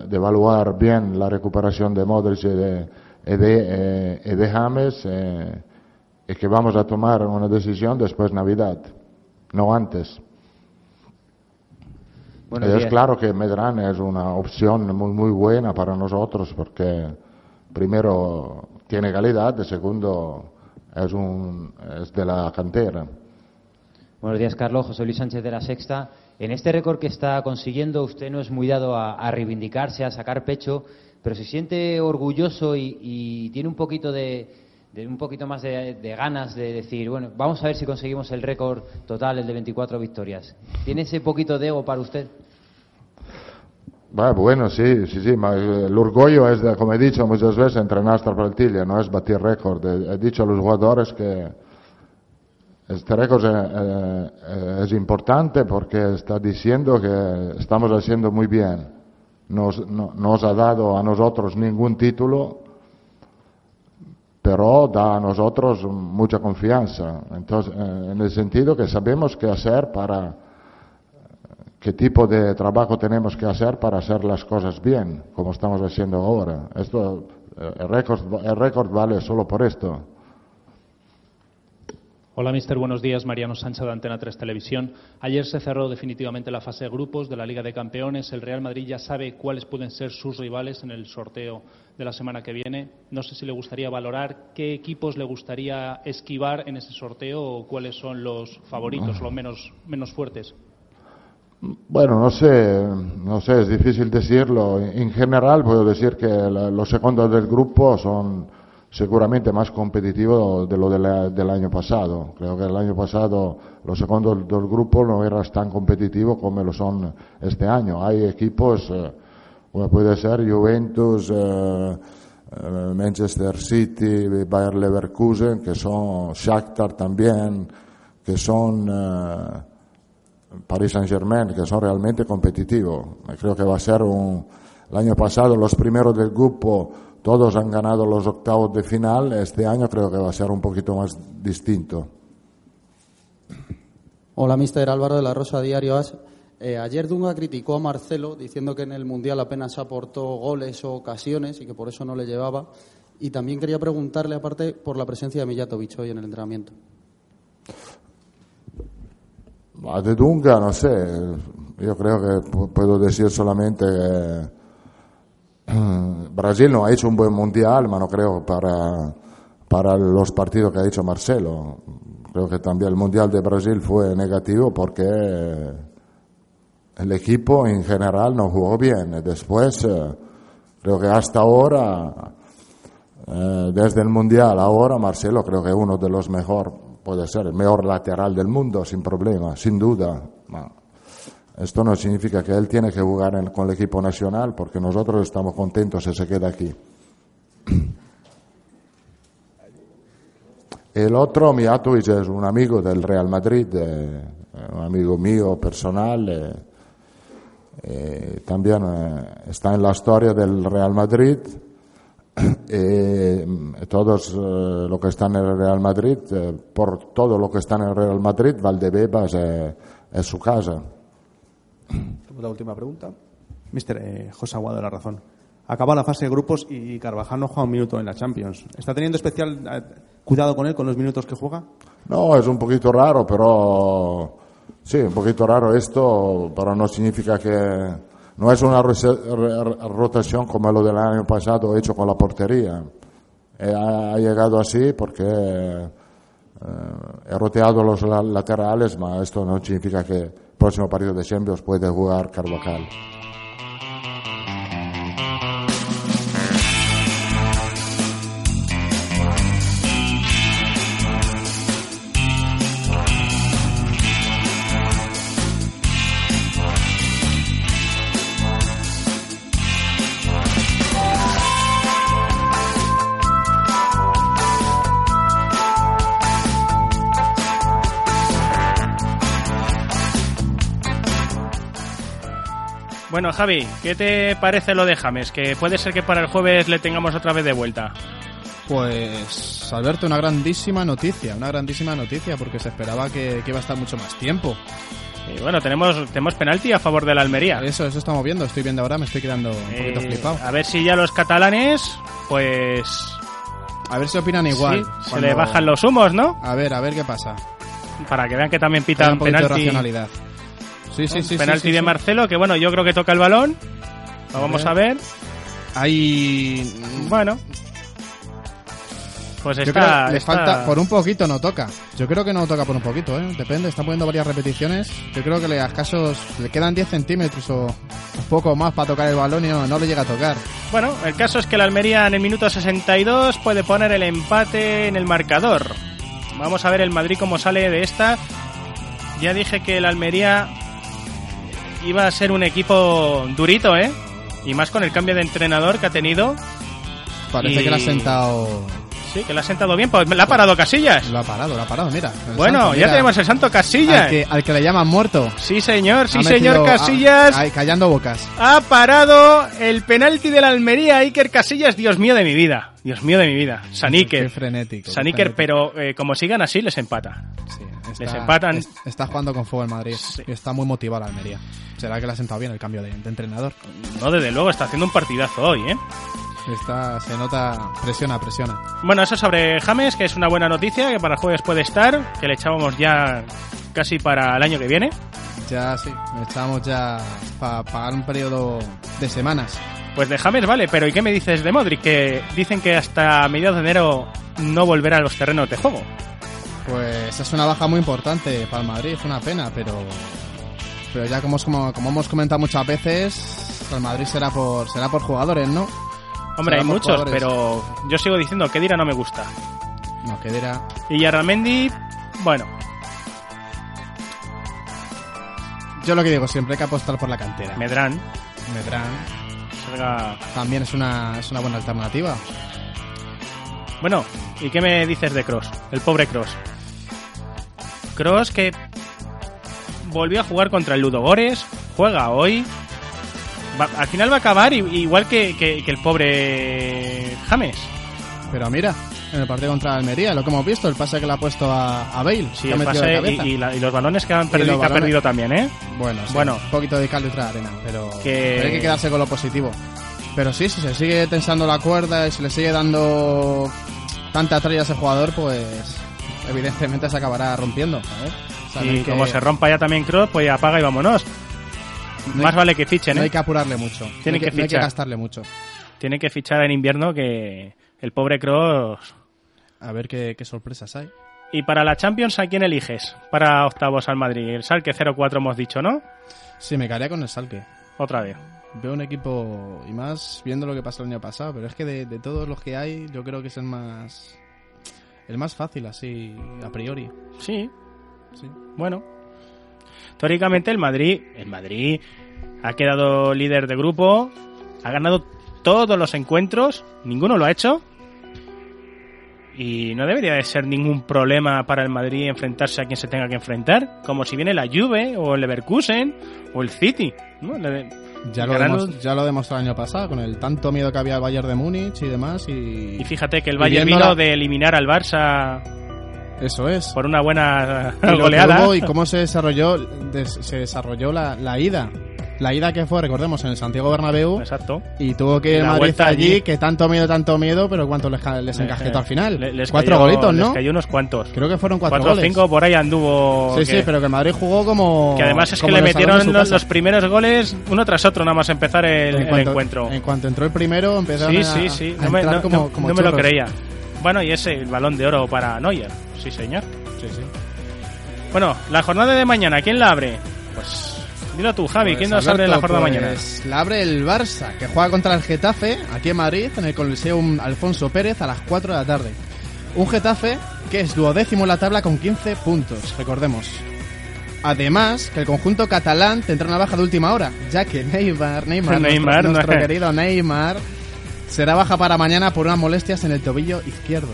de evaluar bien la recuperación de Modric y de, eh, James, y que vamos a tomar una decisión después de Navidad, no antes. Buenos es días. claro que Medrán es una opción muy, muy buena para nosotros porque primero tiene calidad y segundo es, un, es de la cantera. Buenos días, Carlos. José Luis Sánchez de La Sexta. En este récord que está consiguiendo, usted no es muy dado a, a reivindicarse, a sacar pecho, pero se siente orgulloso y, y tiene un poquito de, un poquito más de, ganas de decir, bueno, vamos a ver si conseguimos el récord total, el de 24 victorias. ¿Tiene ese poquito de ego para usted? Bueno, sí, sí, sí, ma eh, l'orgoglio es, como he dicho muchas veces, entrenar esta plantilla, no es batir récord. He, he dicho a los jugadores que este récord es, eh, es importante porque está diciendo que estamos haciendo muy bien. Nos, no, nos ha dado a nosotros ningún título, pero da a nosotros mucha confianza. Entonces, eh, en el sentido que sabemos qué hacer para qué tipo de trabajo tenemos que hacer para hacer las cosas bien, como estamos haciendo ahora. Esto, eh, el récord, el récord vale solo por esto. Hola, mister. Buenos días. Mariano Sánchez de Antena 3 Televisión. Ayer se cerró definitivamente la fase de grupos de la Liga de Campeones. El Real Madrid ya sabe cuáles pueden ser sus rivales en el sorteo de la semana que viene. No sé si le gustaría valorar qué equipos le gustaría esquivar en ese sorteo o cuáles son los favoritos, los menos, menos fuertes. Bueno, no sé, no sé, es difícil decirlo. En general puedo decir que los segundos del grupo son seguramente más competitivos de lo de la- del año pasado. Creo que el año pasado los segundos del grupo no eran tan competitivos como lo son este año. Hay equipos, eh, como puede ser Juventus, eh, eh, Manchester City, Bayer Leverkusen, que son Shakhtar también, que son eh, Paris Saint Germain, que son realmente competitivos. Creo que va a ser un. El año pasado los primeros del grupo todos han ganado los octavos de final. Este año creo que va a ser un poquito más distinto. Hola, mister Álvaro de la Rosa Diario As. Eh, ayer Dunga criticó a Marcelo diciendo que en el Mundial apenas aportó goles o ocasiones y que por eso no le llevaba. Y también quería preguntarle, aparte, por la presencia de Mijatovic hoy en el entrenamiento. De Dunga, no sé, yo creo que pu- puedo decir solamente que Brasil no ha hecho un buen mundial, no creo para, para los partidos que ha hecho Marcelo. Creo que también el mundial de Brasil fue negativo porque el equipo en general no jugó bien. Después, eh, creo que hasta ahora, eh, desde el mundial ahora, Marcelo creo que uno de los mejores, puede ser el mejor lateral del mundo, sin problema, sin duda. Esto no significa que él tiene que jugar en- con el equipo nacional, porque nosotros estamos contentos si se queda aquí. El otro, Mijatovic, es un amigo del Real Madrid, eh, un amigo mío personal. eh, eh, también eh, está en la historia del Real Madrid. <clears throat> Eh, todos eh, los que están en el Real Madrid, por todo lo que están en el Real Madrid, Valdebebas es su casa. La última pregunta. Mister eh, José Aguado la Razón. Acaba la fase de grupos y Carvajal no juega un minuto en la Champions. ¿Está teniendo especial eh, cuidado con él, con los minutos que juega? No, es un poquito raro, pero sí, un poquito raro esto, pero no significa que no es una rotación como lo del año pasado hecho con la portería. Eh, ha, llegado así porque eh, he roteado los la- laterales, pero esto no significa que próximo partido de Champions puede jugar Carvajal. Bueno, Javi, ¿qué te parece lo de James? Que puede ser que para el jueves le tengamos otra vez de vuelta. Pues, Alberto, una grandísima noticia, una grandísima noticia, porque se esperaba que, que iba a estar mucho más tiempo. Y bueno, tenemos, tenemos penalti a favor de la Almería. Eso, eso estamos viendo, estoy viendo ahora, me estoy quedando un poquito Eh, flipado. a ver si ya los catalanes, pues... A ver si opinan igual. Sí, se le bajan los humos, ¿no? A ver, a ver qué pasa. Para que vean que también pitan un poquito de penalti. racionalidad. Sí, sí, sí. penalti sí, sí, de. Marcelo, que bueno, yo creo que toca el balón. Lo A vamos ver. a ver. Hay. Bueno. Pues está, le está- falta, por un poquito no toca. Yo creo que no toca por un poquito, ¿eh? Depende, está poniendo varias repeticiones. Yo creo que le a escasos, le quedan 10 centímetros o un poco más para tocar el balón y no, no le llega a tocar. Bueno, el caso es que el Almería en el minuto 62 puede poner el empate en el marcador. Vamos a ver el Madrid cómo sale de esta. Ya dije que el Almería iba a ser un equipo durito, ¿eh? Y más con el cambio de entrenador que ha tenido. Parece Y- que le ha sentado... Sí, que le ha sentado bien. Pues la ha parado Casillas. Lo ha parado, lo ha parado, mira. Bueno, santo, ya tenemos el santo Casillas. Al que, al que le llaman muerto. Sí, señor, sí, Ha señor metido- Casillas. callando bocas. Ha parado el penalti de la Almería, Iker Casillas. Dios mío de mi vida. Dios mío de mi vida. San Iker. Qué frenético. San qué Iker, frenético. pero eh, como sigan así, les empata. les Está- empatan. es- Está jugando con fuego el Madrid. Y está muy motivado la Almería. Será que le ha sentado bien el cambio de, de entrenador. No, desde luego, está haciendo un partidazo hoy, ¿eh? Está, se nota, presiona, presiona. Bueno, eso sobre James, que es una buena noticia, que para el jueves puede estar, que le echábamos ya casi para el año que viene. Ya sí, echamos ya para pagar un periodo de semanas. Pues de James vale, pero ¿y qué me dices de Modric? Que dicen que hasta mediados de enero no volverá a los terrenos de juego. Pues es una baja muy importante para el Madrid, es una pena, pero pero ya como, como, como hemos comentado muchas veces, el Madrid será por será por jugadores, ¿no? Hombre, hay muchos, jugadores. pero yo sigo diciendo que Dira no me gusta. No, que dirá. Y Yarramendi, bueno, Yo lo que digo siempre hay que apostar por la cantera. Medrán. Medrán. Salga- También es una, es una buena alternativa. Bueno, ¿y qué me dices de Cross? El pobre Cross. Cross que volvió a jugar contra el Ludogores, juega hoy. Va- al final va a acabar igual que, que- que el pobre James. Pero mira, en el partido contra Almería, lo que hemos visto, el pase que le ha puesto a, a Bale. Sí, el pase y, y la- y los balones que, han Y perdido, que ha perdido también, ¿eh? Bueno, sí, Bueno. un poquito de cal de otra arena, pero, Que- pero hay que quedarse con lo positivo. Pero sí, si se sigue tensando la cuerda y se le sigue dando tanta tralla a ese jugador, pues evidentemente se acabará rompiendo. ¿sabes? Y como se rompa ya también Cross, pues apaga y vámonos. No Más hay- vale que fichen, No ¿eh? hay que apurarle mucho. Tienen no que no hay fichar. gastarle mucho. Tienen que fichar en invierno que el pobre Cross... A ver qué, qué sorpresas hay. Y para la Champions, ¿a quién eliges? Para octavos al Madrid. El Salque 0-4 hemos dicho, ¿no? Sí, me caería con el Salque. Otra vez. Veo un equipo, y más viendo lo que pasó el año pasado, pero es que de, de todos los que hay, yo creo que es el más. El más fácil, así, a priori. Sí. Sí. Bueno. Teóricamente el Madrid, el Madrid ha quedado líder de grupo, ha ganado todos los encuentros, ninguno lo ha hecho. Y no debería de ser ningún problema para el Madrid enfrentarse a quien se tenga que enfrentar, como si viene la Juve o el Leverkusen o el City. Ya lo, ganando- ya lo demostró el año pasado, con el tanto miedo que había al Bayern de Múnich y demás. Y, Y fíjate que el Bayern vino la- de eliminar al Barça Eso es. por una buena y que goleada. hubo y cómo se desarrolló, des- se desarrolló la, la ida. La ida que fue, recordemos, en el Santiago Bernabéu. Exacto. Y tuvo que ir Madrid allí, allí. que tanto miedo, tanto miedo, pero ¿cuánto les, les encasquetó al final? Le- les cuatro cayó- golitos, ¿no? Les cayó unos cuantos. Creo que fueron cuatro, Cuatro o goles. cinco por ahí anduvo. Sí, sí, pero que el Madrid jugó como. Que además es que le el metieron los, los primeros goles uno tras otro, nada más empezar el, En el cuanto- encuentro. En cuanto entró el primero, empezaron Sí, a, sí, sí. a No me, no- como, no- como no me lo creía. Bueno, y ese, el balón de oro para Neuer. Sí, señor. Sí, sí. Bueno, la jornada de mañana, ¿quién la abre? Pues dilo tú, Javi, Pues, ¿quién nos abre la jornada de mañana? pues, La abre el Barça, que juega contra el Getafe, aquí en Madrid, en el Coliseum Alfonso Pérez, a las 4 de la tarde. Un Getafe que es duodécimo en la tabla con 15 puntos, recordemos. Además, que el conjunto catalán tendrá una baja de última hora, ya que Neymar, Neymar, <laughs> Neymar, nuestro, nuestro querido Neymar, será baja para mañana por unas molestias en el tobillo izquierdo.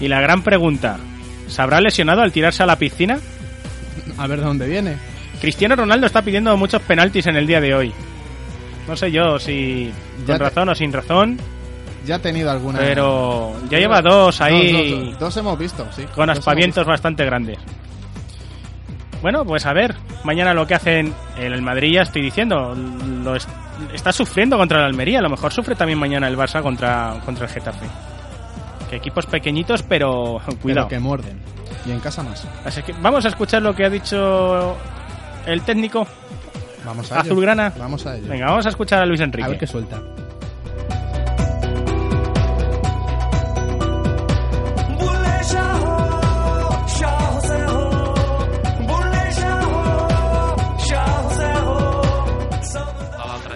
Y la gran pregunta, ¿se habrá lesionado al tirarse a la piscina? A ver de dónde viene. Cristiano Ronaldo está pidiendo muchos penaltis en el día de hoy. No sé yo si Ya con te- razón o sin razón, Ya ha tenido alguna... pero ya lleva dos ahí Dos, dos, dos. Dos hemos visto, sí. con aspavientos bastante grandes. Bueno, pues a ver, mañana lo que hacen el el Madrid, ya estoy diciendo, lo es- está sufriendo contra el Almería, a lo mejor sufre también mañana el Barça contra, contra el Getafe. Que equipos pequeñitos, pero Pero cuidado. que muerden. Y en casa más. Así que vamos a escuchar lo que ha dicho el técnico Vamos a ello. azulgrana. Vamos a ello. Venga, vamos a escuchar a Luis Enrique. A ver qué suelta.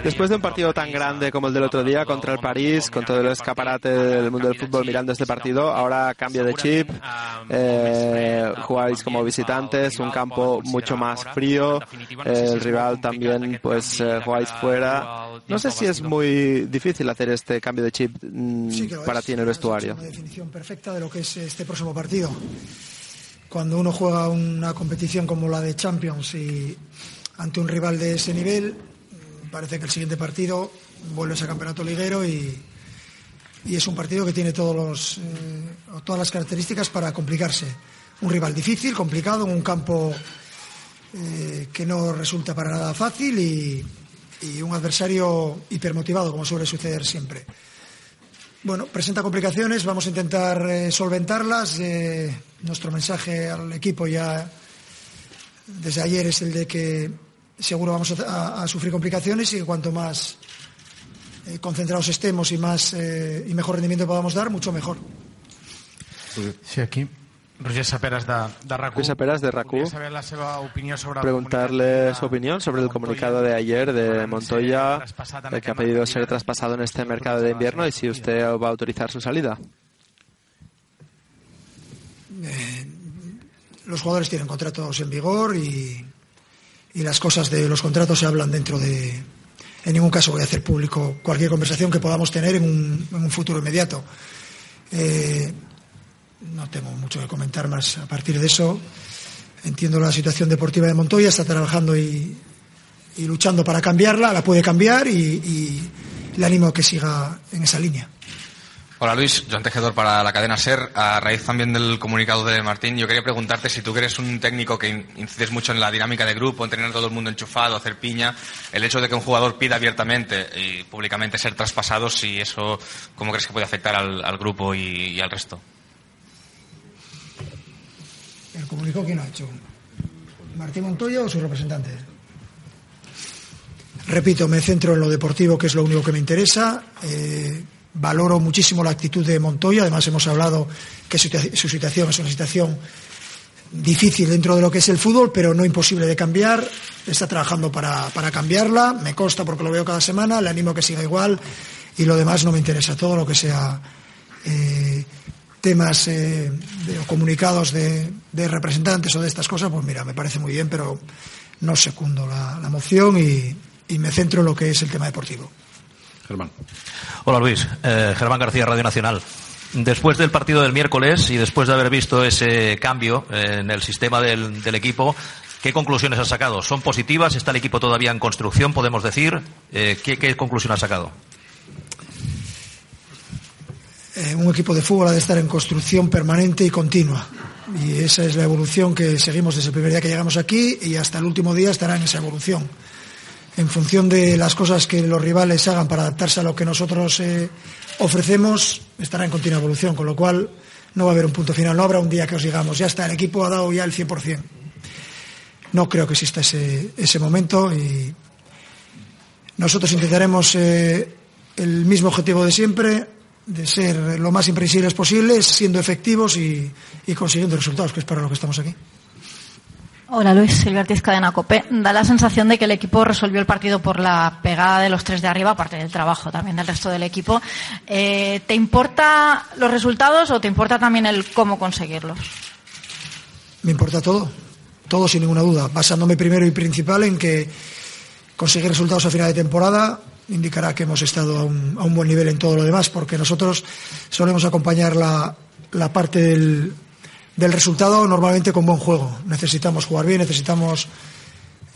Después de un partido tan grande como el del otro día contra el París, con todo el escaparate del mundo del fútbol mirando este partido, ahora cambio de chip, eh, jugáis como visitantes, un campo mucho más frío, el rival también pues eh, jugáis fuera. No sé si es muy difícil hacer este cambio de chip mm, Sí para es. ti en el vestuario. Una definición perfecta de lo que es este próximo partido. Cuando uno juega una competición como la de Champions y ante un rival de ese nivel, parece que el siguiente partido vuelves a campeonato liguero y, y es un partido que tiene todos los, eh, todas las características para complicarse. Un rival difícil, complicado, en un campo eh, que no resulta para nada fácil y, y un adversario hipermotivado, como suele suceder siempre. Bueno, presenta complicaciones, vamos a intentar eh, solventarlas. Nuestro mensaje al equipo ya desde ayer es el de que seguro vamos a, a- a sufrir complicaciones y que cuanto más eh, concentrados estemos y más eh, y mejor rendimiento podamos dar, mucho mejor. Sí, aquí. Roger Saperas de, de RAC1. Luis Aperas, de RAC1. Voldria saber la seva opinió sobre el Preguntarle su opinión sobre el comunicado de ayer de Montoya, eh, que ha pedido ser traspasado en este mercado de invierno y si usted va a autorizar su salida. Eh, los jugadores tienen contratos en vigor y, y las cosas de los contratos se hablan dentro de. En ningún caso voy a hacer público cualquier conversación que podamos tener en un, en un futuro inmediato. Eh, no tengo mucho que comentar más a partir de eso. Entiendo la situación deportiva de Montoya, está trabajando y, y luchando para cambiarla, la puede cambiar y, y le animo a que siga en esa línea. Hola Luis, Joan Tejedor para la cadena SER. A raíz también del comunicado de Martín, yo quería preguntarte si tú que eres un técnico que in- incides mucho en la dinámica de grupo, en tener a todo el mundo enchufado, hacer piña, el hecho de que un jugador pida abiertamente y públicamente ser traspasado, si eso, ¿cómo crees que puede afectar al, grupo y, al resto? ¿El comunicó quién ha hecho? ¿Martín Montoya o su representante? Repito, me centro en lo deportivo, que es lo único que me interesa. Eh, valoro muchísimo la actitud de Montoya. Además, hemos hablado que su, situación es una situación difícil dentro de lo que es el fútbol, pero no imposible de cambiar. Está trabajando para, para cambiarla. Me consta porque lo veo cada semana. Le animo que siga igual. Y lo demás no me interesa. Todo lo que sea eh, temas eh, o comunicados de, representantes o de estas cosas, pues mira, me parece muy bien, pero no secundo la, moción y me centro en lo que es el tema deportivo. Hola Luis, Eh, Germán García, Radio Nacional. Después del partido del miércoles y después de haber visto ese cambio eh, en el sistema del, equipo, ¿qué conclusiones has sacado? ¿Son positivas? ¿Está el equipo todavía en construcción, podemos decir? Eh, ¿qué, ¿Qué conclusión has sacado? Un equipo de fútbol ha de estar en construcción permanente y continua. Y esa es la evolución que seguimos desde el primer día que llegamos aquí y hasta el último día estará en esa evolución. En función de las cosas que los rivales hagan para adaptarse a lo que nosotros eh, ofrecemos, estará en continua evolución, con lo cual no va a haber un punto final, no habrá un día que os digamos, ya está, el equipo ha dado ya el 100%. No creo que exista ese, ese momento y nosotros intentaremos eh, el mismo objetivo de siempre, de ser lo más imprevisibles posibles, siendo efectivos y, y consiguiendo resultados, que es para lo que estamos aquí. Hola Luis, Silvia Ortiz, Cadena Cope. Da la sensación de que el equipo resolvió el partido por la pegada de los tres de arriba, aparte del trabajo también del resto del equipo. Eh, ¿Te importa los resultados o te importa también el cómo conseguirlos? Me importa todo, todo sin ninguna duda, basándome primero y principal en que conseguir resultados a final de temporada indicará que hemos estado a un, a un buen nivel en todo lo demás, porque nosotros solemos acompañar la, la parte del, del resultado normalmente con buen juego. Necesitamos jugar bien, necesitamos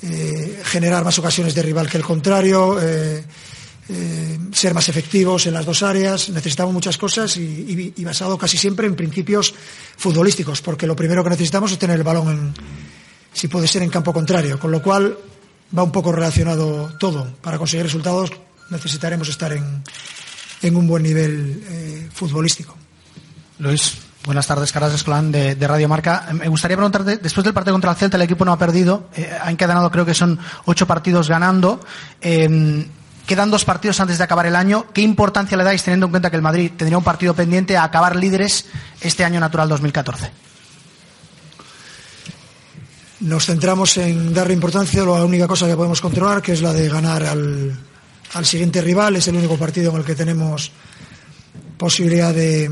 eh, generar más ocasiones de rival que el contrario, eh, eh, ser más efectivos en las dos áreas. Necesitamos muchas cosas y, basado casi siempre en principios futbolísticos, porque lo primero que necesitamos es tener el balón, en, si puede ser, en campo contrario. Con lo cual va un poco relacionado todo. Para conseguir resultados necesitaremos estar en, en un buen nivel futbolístico. Luis, buenas tardes, Caras Escolán de, de Radio Marca. Me gustaría preguntarte, después del partido contra el Celta, el equipo no ha perdido, eh, ha encadenado creo que son ocho partidos ganando. Eh, quedan dos partidos antes de acabar el año. ¿Qué importancia le dais teniendo en cuenta que el Madrid tendría un partido pendiente a acabar líderes este año natural 2014? Nos centramos en darle importancia a la única cosa que podemos controlar, que es la de ganar al, al siguiente rival, es el único partido en el que tenemos posibilidad de,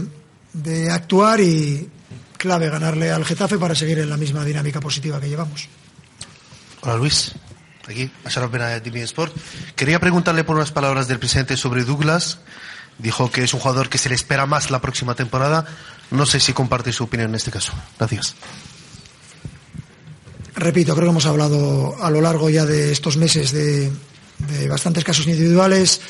de actuar y clave ganarle al Getafe para seguir en la misma dinámica positiva que llevamos. Hola Luis, aquí, Asharaf Benayat de Sport. Quería preguntarle por unas palabras del presidente sobre Douglas. Dijo que es un jugador que se le espera más la próxima temporada. No sé si comparte su opinión en este caso. Gracias. Repito, creo que hemos hablado a lo largo ya de estos meses de, de bastantes casos individuales.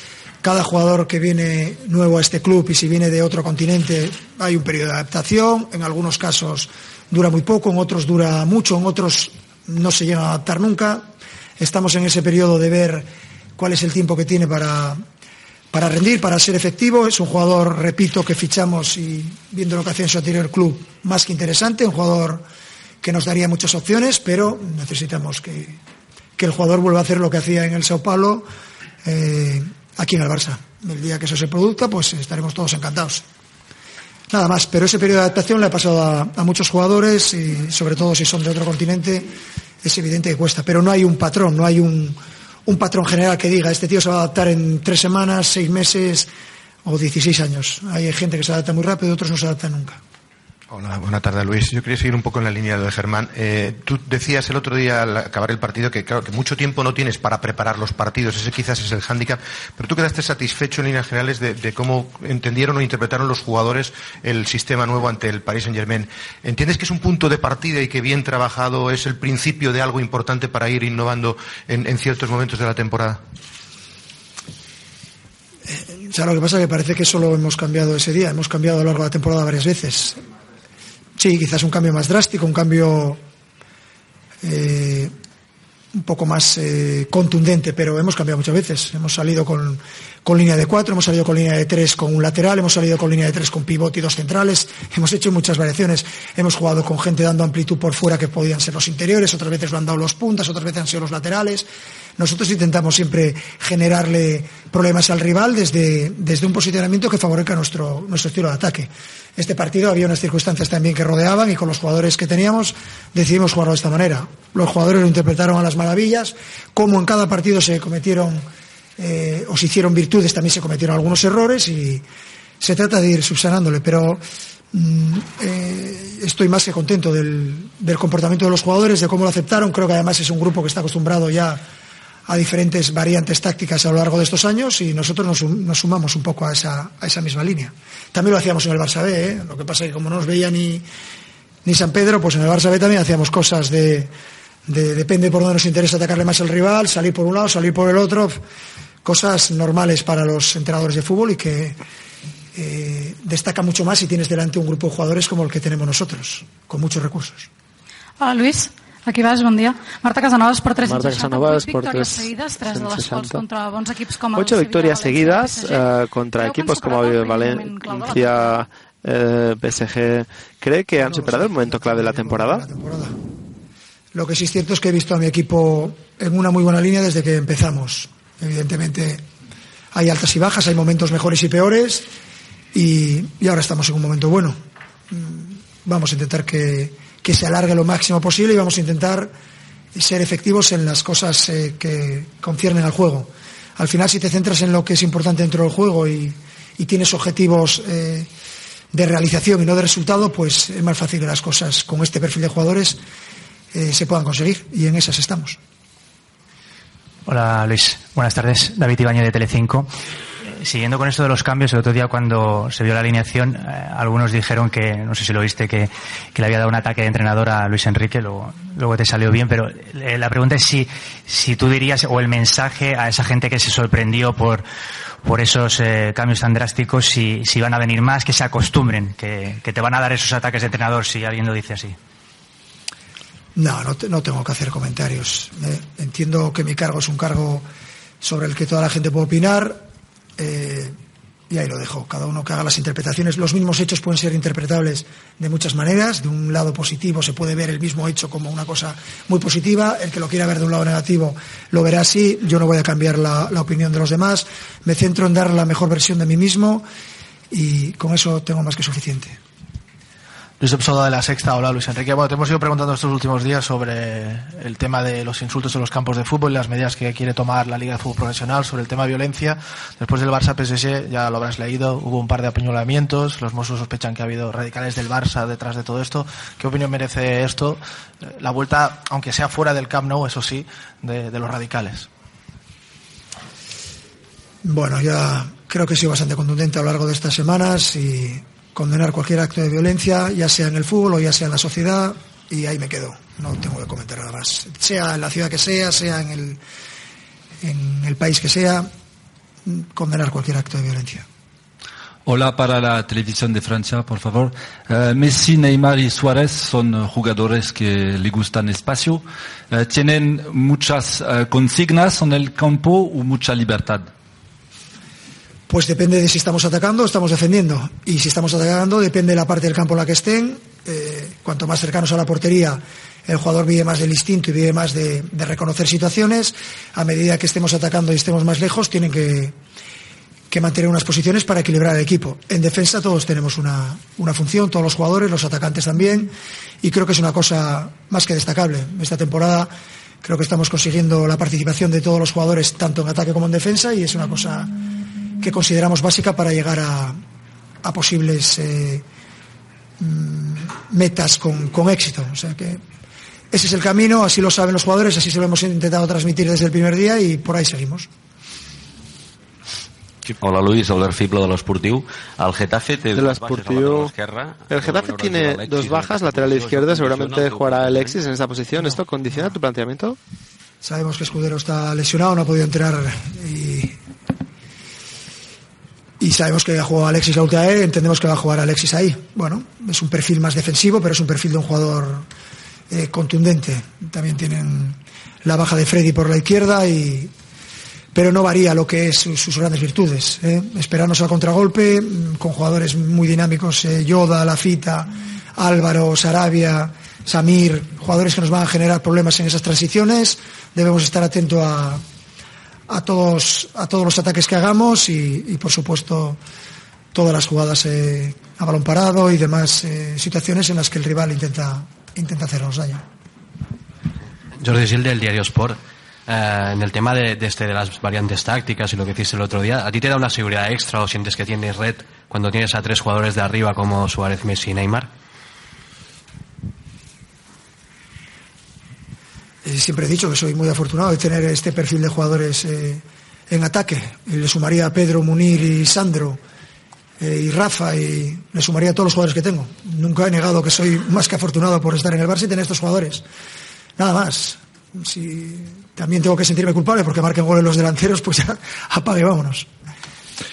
Cada jugador que viene nuevo a este club y si viene de otro continente hay un periodo de adaptación. En algunos casos dura muy poco, en otros dura mucho, en otros no se llega a adaptar nunca. Estamos en ese periodo de ver cuál es el tiempo que tiene para, para rendir, para ser efectivo. Es un jugador, repito, que fichamos y viendo lo que hace en su anterior club, más que interesante, un jugador que nos daría muchas opciones, pero necesitamos que, que el jugador vuelva a hacer lo que hacía en el Sao Paulo eh, aquí en el Barça. El día que eso se produzca, pues estaremos todos encantados. Nada más, pero ese periodo de adaptación le ha pasado a, muchos jugadores y sobre todo si son de otro continente es evidente que cuesta, pero no hay un patrón, no hay un, un patrón general que diga este tío se va a adaptar en tres semanas, seis meses o 16 años. Hay gente que se adapta muy rápido y otros no se adaptan nunca. Hola, buena tarde, Luis. Yo quería seguir un poco en la línea de Germán. Eh, tú decías el otro día al acabar el partido que, mucho tiempo no tienes para preparar los partidos. Ese quizás es el hándicap. Pero tú quedaste satisfecho en líneas generales de, cómo entendieron o interpretaron los jugadores el sistema nuevo ante el Paris Saint-Germain. ¿Entiendes que es un punto de partida y que bien trabajado es el principio de algo importante para ir innovando en, en ciertos momentos de la temporada? Eh, o sea, lo que pasa es que parece que solo hemos cambiado ese día. Hemos cambiado a lo largo de la temporada varias veces Sí, quizás un cambio más drástico, un cambio eh, un poco más eh, contundente, pero hemos cambiado muchas veces. Hemos salido con, con, línea de cuatro, hemos salido con línea de tres con un lateral, hemos salido con línea de tres con pivote y dos centrales, hemos hecho muchas variaciones. Hemos jugado con gente dando amplitud por fuera que podían ser los interiores, otras veces lo han dado los puntas, otras veces han sido los laterales. Nosotros intentamos siempre generarle problemas al rival desde, desde un posicionamiento que favorezca nuestro, nuestro estilo de ataque. Este partido había unas circunstancias también que rodeaban y con los jugadores que teníamos decidimos jugarlo de esta manera. Los jugadores lo interpretaron a las maravillas, como en cada partido se cometieron eh, o se hicieron virtudes, también se cometieron algunos errores y se trata de ir subsanándole, pero mm, eh, estoy más que contento del, del comportamiento de los jugadores, de cómo lo aceptaron. Creo que además es un grupo que está acostumbrado ya a diferentes variantes tácticas a lo largo de estos años y nosotros nos, sumamos un poco a esa, a esa, misma línea. También lo hacíamos en el Barça B, ¿eh? lo que pasa es que como no nos veía ni, ni San Pedro, pues en el Barça B también hacíamos cosas de, de, depende por dónde nos interesa atacarle más al rival, salir por un lado, salir por el otro, cosas normales para los entrenadores de fútbol y que eh, destaca mucho más si tienes delante un grupo de jugadores como el que tenemos nosotros, con muchos recursos. Hola Luis. Aquí vas, bon dia. Marta Casanovas por 360. Marta Casanovas por 360. seguidas, tres de les quals contra bons equips com el Ocho victorias seguidas uh, contra equipos como Valencia, eh, PSG. ¿Cree que han superado el momento clave de la temporada? Lo que sí es cierto es que he visto a mi equipo en una muy buena línea desde que empezamos. Evidentemente hay altas y bajas, hay momentos mejores y peores y, ahora estamos en un momento bueno. Vamos a intentar que que se alargue lo máximo posible y vamos a intentar ser efectivos en las cosas eh, que conciernen al juego. Al final, si te centras en lo que es importante dentro del juego y, y tienes objetivos eh, de realización y no de resultado, pues es más fácil que las cosas con este perfil de jugadores eh, se puedan conseguir y en esas estamos. Hola Luis, buenas tardes. David Ibañez de Telecinco siguiendo con esto de los cambios, el otro día cuando se vio la alineación, eh, algunos dijeron que, no sé si lo viste, que, le había dado un ataque de entrenador a Luis Enrique, luego, luego te salió bien, pero eh, la pregunta es si, si tú dirías, o el mensaje a esa gente que se sorprendió por, por esos eh, cambios tan drásticos, si, si van a venir más, que se acostumbren, que, que te van a dar esos ataques de entrenador si alguien lo dice así. No, no, te, no tengo que hacer comentarios. Entiendo que mi cargo es un cargo sobre el que toda la gente puede opinar. Eh, y ahí lo dejo. Cada uno que haga las interpretaciones. Los mismos hechos pueden ser interpretables de muchas maneras. De un lado positivo se puede ver el mismo hecho como una cosa muy positiva. El que lo quiera ver de un lado negativo lo verá así. Yo no voy a cambiar la opinión de los demás. Me centro en dar la mejor versión de mí mismo y con eso tengo más que suficiente. Luis Epsoda de la Sexta. Hola, Luis Enrique. Bueno, te hemos ido preguntando estos últimos días sobre el tema de los insultos en los campos de fútbol y las medidas que quiere tomar la Liga de Fútbol Profesional sobre el tema de violencia. Después del Barça PSG, ya lo habrás leído, hubo un par de apuñalamientos. Los Mossos sospechan que ha habido radicales del Barça detrás de todo esto. ¿Qué opinión merece esto? La vuelta, aunque sea fuera del Camp Nou, eso sí, de, de los radicales. Bueno, ya creo que he sido bastante contundente a lo largo de estas semanas y condenar cualquier acto de violencia, ya sea en el fútbol o ya sea en la sociedad, y ahí me quedo. No tengo que comentar nada más. Sea en la ciudad que sea, sea en el, en el país que sea, condenar cualquier acto de violencia. Hola para la televisión de Francia, por favor. Eh, Messi, Neymar y Suárez son jugadores que le gustan espacio. Eh, ¿Tienen muchas eh, consignas en el campo o mucha libertad? Pues depende de si estamos atacando o estamos defendiendo. Y si estamos atacando, depende de la parte del campo en la que estén. Eh, cuanto más cercanos a la portería, el jugador vive más del instinto y vive más de, de reconocer situaciones. A medida que estemos atacando y estemos más lejos, tienen que, que mantener unas posiciones para equilibrar el equipo. En defensa todos tenemos una, una función, todos los jugadores, los atacantes también, y creo que es una cosa más que destacable. Esta temporada creo que estamos consiguiendo la participación de todos los jugadores, tanto en ataque como en defensa, y es una cosa que consideramos básica para llegar a, a posibles eh, mm, metas con, con éxito. O sea que ese es el camino, así lo saben los jugadores, así se lo hemos intentado transmitir desde el primer día y por ahí seguimos. Hola Luis, Albert Fiblo de l'Esportiu. El Getafe té De dos baixes a la l'Esportiu. lateral esquerra. El Getafe tiene dos bajas, lateral izquierda, seguramente jugará Alexis en esta posición. ¿Esto condiciona tu planteamiento? Sabemos que Escudero está lesionado, no ha podido entrar y, y sabemos que ha jugado Alexis la última entendemos que va a jugar Alexis ahí. Bueno, es un perfil más defensivo, pero es un perfil de un jugador eh, contundente. También tienen la baja de Freddy por la izquierda y pero no varía lo que es sus, sus grandes virtudes. ¿eh? Esperarnos al contragolpe mm, con jugadores muy dinámicos, eh, Yoda, Lafita, Álvaro, Sarabia, Samir, jugadores que nos van a generar problemas en esas transiciones. Debemos estar atentos a, a todos, a todos los ataques que hagamos y, por supuesto, todas las jugadas eh, a balón parado y demás eh, situaciones en las que el rival intenta, intenta hacernos daño. Jordi Gil del diario Sport. Eh, en el tema de, de este, de las variantes tácticas y lo que hiciste el otro día, ¿a ti te da una seguridad extra o sientes que tienes red cuando tienes a tres jugadores de arriba como Suárez, Messi y Neymar? Siempre he dicho que soy muy afortunado de tener este perfil de jugadores eh, en ataque. Y le sumaría a Pedro, Munir y Sandro eh, y Rafa y le sumaría a todos los jugadores que tengo. Nunca he negado que soy más que afortunado por estar en el Barça y tener estos jugadores. Nada más. Si también tengo que sentirme culpable porque marquen goles los delanteros, pues ya <laughs> apague, vámonos.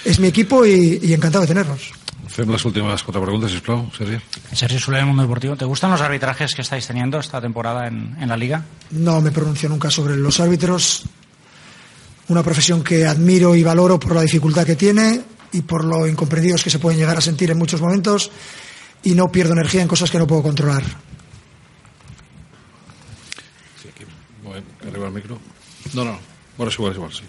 Es mi equipo y encantado de tenerlos. Fem les últimes quatre preguntes, sisplau, Sergi. Sergio Soler, Mundo Deportivo. ¿Te gustan los arbitrajes que estáis teniendo esta temporada en, en la Liga? No me pronuncio nunca sobre los árbitros. Una profesión que admiro y valoro por la dificultad que tiene y por lo incomprendidos que se pueden llegar a sentir en muchos momentos y no pierdo energía en cosas que no puedo controlar. Sí, aquí. Arriba el micro. No, no, bueno, és igual, és igual, sí.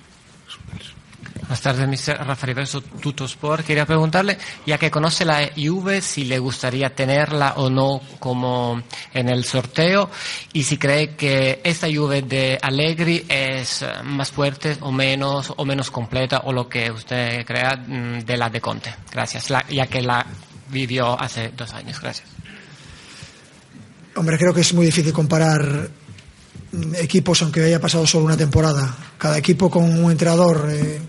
Buenas tardes, Mr. Rafael Verso, Tuto Sport. Quería preguntarle, ya que conoce la Juve, si le gustaría tenerla o no como en el sorteo y si cree que esta Juve de Allegri es eh, más fuerte o menos o menos completa o lo que usted crea mm, de la de Conte. Gracias, la- ya que la vivió hace dos años. Gracias. Hombre, creo que es muy difícil comparar mm, equipos aunque haya pasado solo una temporada. Cada equipo con un entrenador eh,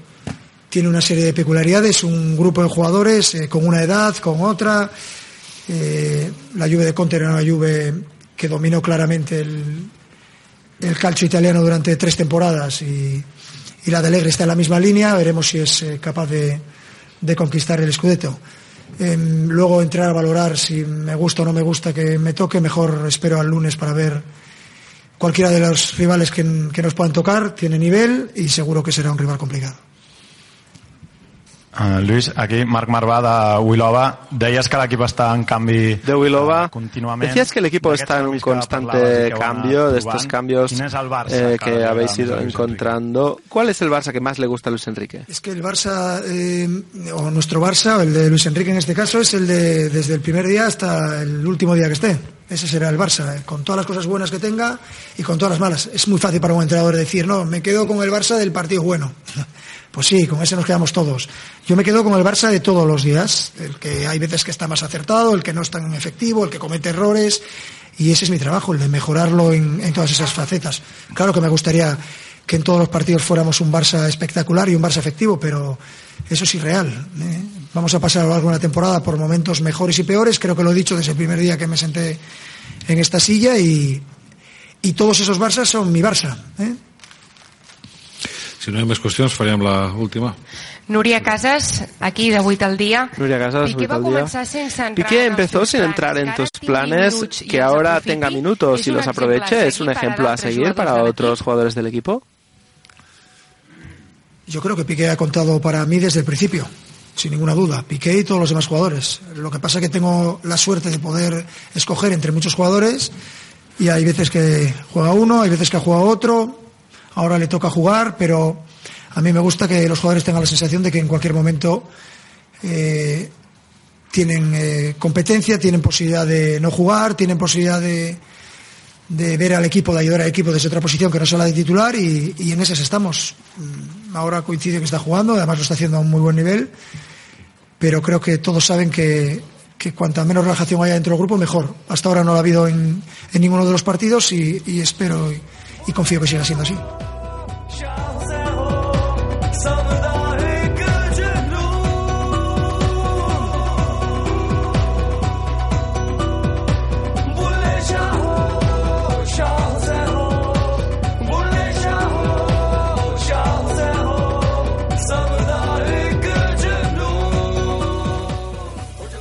tiene una serie de peculiaridades, un grupo de jugadores eh, con una edad, con otra. Eh, la Juve de Conte era una Juve que dominó claramente el, el calcio italiano durante tres temporadas y, la de Alegre está en la misma línea. Veremos si es eh, capaz de, de conquistar el Scudetto. Em, luego entrar a valorar si me gusta o no me gusta que me toque, mejor espero al lunes para ver cualquiera de los rivales que nos puedan tocar, tiene nivel y seguro que será un rival complicado. Uh, Lluís, aquí Marc Marvà de Wilova. Deies que l'equip està en canvi de Wilova. Uh, continuamente. Decías que el equipo está en un constante cambio, de estos cambios eh, que habéis ido encontrando. ¿Cuál es el Barça que más le gusta a Luis Enrique? Es que el Barça, eh, o nuestro Barça, el de Luis Enrique en este caso, es el de desde el primer día hasta el último día que esté. Ese será el Barça, eh, con todas las cosas buenas que tenga y con todas las malas. Es muy fácil para un entrenador decir, no, me quedo con el Barça del partido bueno. <laughs> Pues sí, con ese nos quedamos todos. Yo me quedo con el Barça de todos los días, el que hay veces que está más acertado, el que no es tan efectivo, el que comete errores, y ese es mi trabajo, el de mejorarlo en, todas esas facetas. Claro que me gustaría que en todos los partidos fuéramos un Barça espectacular y un Barça efectivo, pero eso es irreal. ¿eh? Vamos a pasar a lo largo de una temporada por momentos mejores y peores, creo que lo he dicho desde el primer día que me senté en esta silla, y, y todos esos Barças son mi Barça. ¿eh? Si no hi ha més qüestions, faríem la última. Núria Casas, aquí de 8 al día. Nuria Casas, Piqué vuit va al día. Piqué empezó sin entrar en tus planes, que ahora tenga minutos y los aproveche. ¿Es un ejemplo a seguir para otros jugadores del equipo? Yo creo que Piqué ha contado para mí desde el principio, sin ninguna duda. Piqué y todos los demás jugadores. Lo que pasa es que tengo la suerte de poder escoger entre muchos jugadores y hay veces que juega uno, hay veces que ha jugado otro. Ahora le toca jugar, pero a mí me gusta que los jugadores tengan la sensación de que en cualquier momento eh, tienen eh, competencia, tienen posibilidad de no jugar, tienen posibilidad de, de ver al equipo, de ayudar al equipo desde otra posición que no sea la de titular y, en esas estamos. Mm, Ahora coincide que está jugando, además lo está haciendo a un muy buen nivel, pero creo que todos saben que, cuanta menos relajación haya dentro del grupo, mejor. Hasta ahora no lo ha habido en, ninguno de los partidos y, espero y confío que siga siendo así.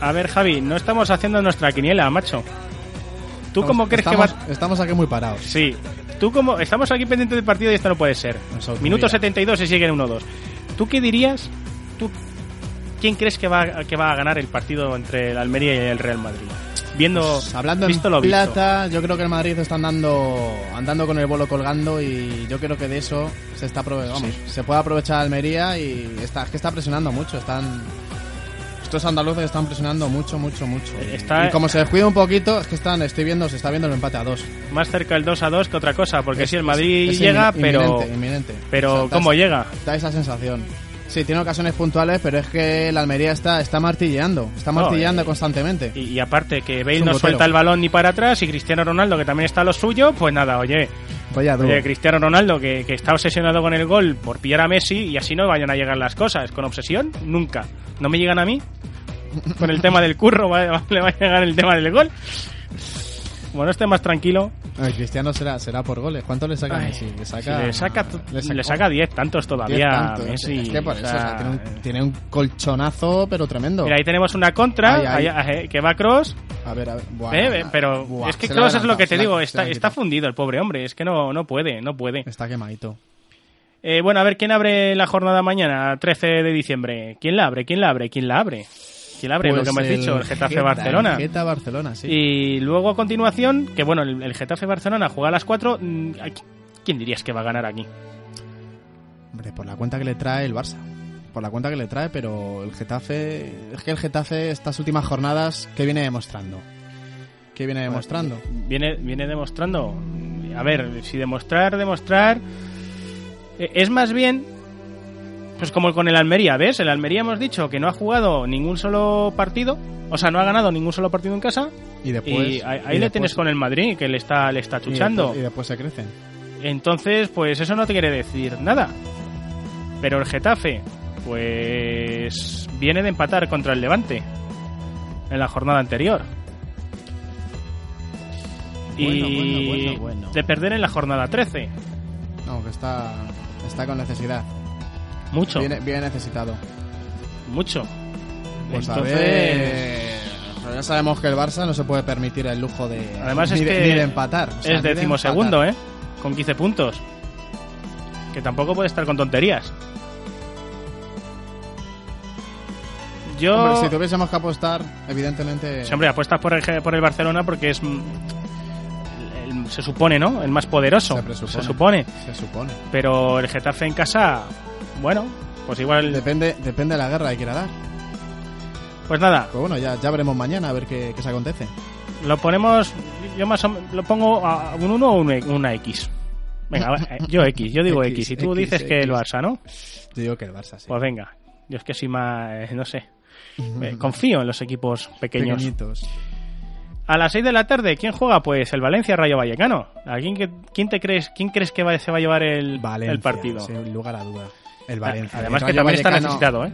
A ver, Javi, no estamos haciendo nuestra quiniela, macho. ¿Tú cómo crees que va...? estamos, Estamos aquí muy parados. Sí. ¿Tú cómo...? Estamos aquí pendientes del partido y esto no puede ser. Minuto 72 y siguen 1-2. ¿Tú qué dirías? ¿Tú quién crees que va, que va a ganar el partido entre el Almería y el Real Madrid? Viendo... Pues hablando visto en lo visto. plata, yo creo que el Madrid está andando, andando con el bolo colgando y yo creo que de eso se está vamos, se puede aprovechar Almería y está, es que está presionando mucho, están estos andaluces están presionando mucho, mucho, mucho. Está- Y como se descuida un poquito, es que están, estoy viendo, se está viendo el empate a dos. Más cerca el 2-2 que otra cosa, porque si el Madrid es- es llega, inmi- pero... inminente, inminente. Pero, O sea, da ¿cómo esa- llega? Da esa sensación. Sí, tiene ocasiones puntuales, pero es que el Almería está, está martilleando, está No, martillando eh, constantemente. Y, y aparte que Bale no suelta el balón ni para atrás y Cristiano Ronaldo que también está a lo suyo, pues nada, oye, Dúo. oye Cristiano Ronaldo que, que está obsesionado con el gol por pillar a Messi y así no vayan a llegar las cosas. Con obsesión, nunca. ¿No me llegan a mí? Con el tema del curro <laughs> le va a llegar el tema del gol. Bueno, esté más tranquilo. El Cristiano será, será por goles. ¿Cuánto le saca Ay, Messi? Le si saca, le saca, le saca- le saca 10 tantos todavía 10 a tantos. Messi. Es que por o eso, sea, o sea, tiene, un, tiene un colchonazo, pero tremendo. Mira, ahí tenemos una contra Ay, ay. ahí, eh, que va Cross. A ver, a ver. Buah, Eh, buah, pero buah, es que Kroos es lo que te digo, está, está fundido el pobre hombre, es que no, no puede, no puede. Está quemadito. Eh, bueno, a ver, ¿quién abre la jornada mañana, 13 de diciembre? ¿Quién la abre? ¿Quién la abre? ¿Quién la abre? Pues que hemos el dicho, el Getafe Geta, Barcelona. el Geta Barcelona, sí. Y luego a continuación, que bueno, el, el Getafe Barcelona juega a las 4. mm, ¿a qui- ¿Quién dirías que va a ganar aquí? Hombre, por la cuenta que le trae el Barça. Por la cuenta que le trae, pero el Getafe. Es que el Getafe, estas últimas jornadas, ¿qué viene demostrando? ¿Qué viene demostrando? Viene, viene demostrando. A ver, si demostrar, demostrar. eh, Es más bien. Pues como con el Almería, ¿ves? El Almería hemos dicho que no ha jugado ningún solo partido. O sea, no ha ganado ningún solo partido en casa. Y después. Y ahí, y le después- tienes con el Madrid, que le está, le está y chuchando. después- Y después se crecen. Entonces, pues eso no te quiere decir nada. Pero el Getafe, pues viene de empatar contra el Levante en la jornada anterior. y Bueno, bueno, bueno, bueno. de perder en la jornada 13. No, que está, está con necesidad. Mucho. Viene necesitado. Mucho. Pues a Entonces- ver. pero Ya sabemos que el Barça no se puede permitir el lujo de. Además ni es de- que ni de empatar. o sea, es de decimosegundo. ¿eh? Con 15 puntos. Que tampoco puede estar con tonterías. Yo... Hombre, si tuviésemos que apostar, evidentemente... Sí, hombre, apuestas por el, por el Barcelona porque es... el- se supone, ¿no? El más poderoso. Se. Se supone. Se supone. Pero el Getafe en casa, bueno, pues igual... Depende, depende de la guerra que quiera dar. Pues nada, Pues bueno, ya, ya veremos mañana a ver qué, qué se acontece. lo ponemos... Yo más o menos lo pongo a un 1 o e- una X. Venga, eh, yo X, yo digo X. X, Y tú X, dices que el. Barça, ¿no? Yo digo que el Barça, sí. Pues venga, yo es que soy más, no sé, <laughs> confío en los equipos pequeños. Pequeñitos. A las 6 de la tarde, ¿quién juega? Pues el Valencia Rayo Vallecano. ¿A quién, que- quién te crees, quién crees que se va a llevar el, Valencia, el partido? Sin lugar a duda. El Valencia. Además El que también está necesitado, ¿eh?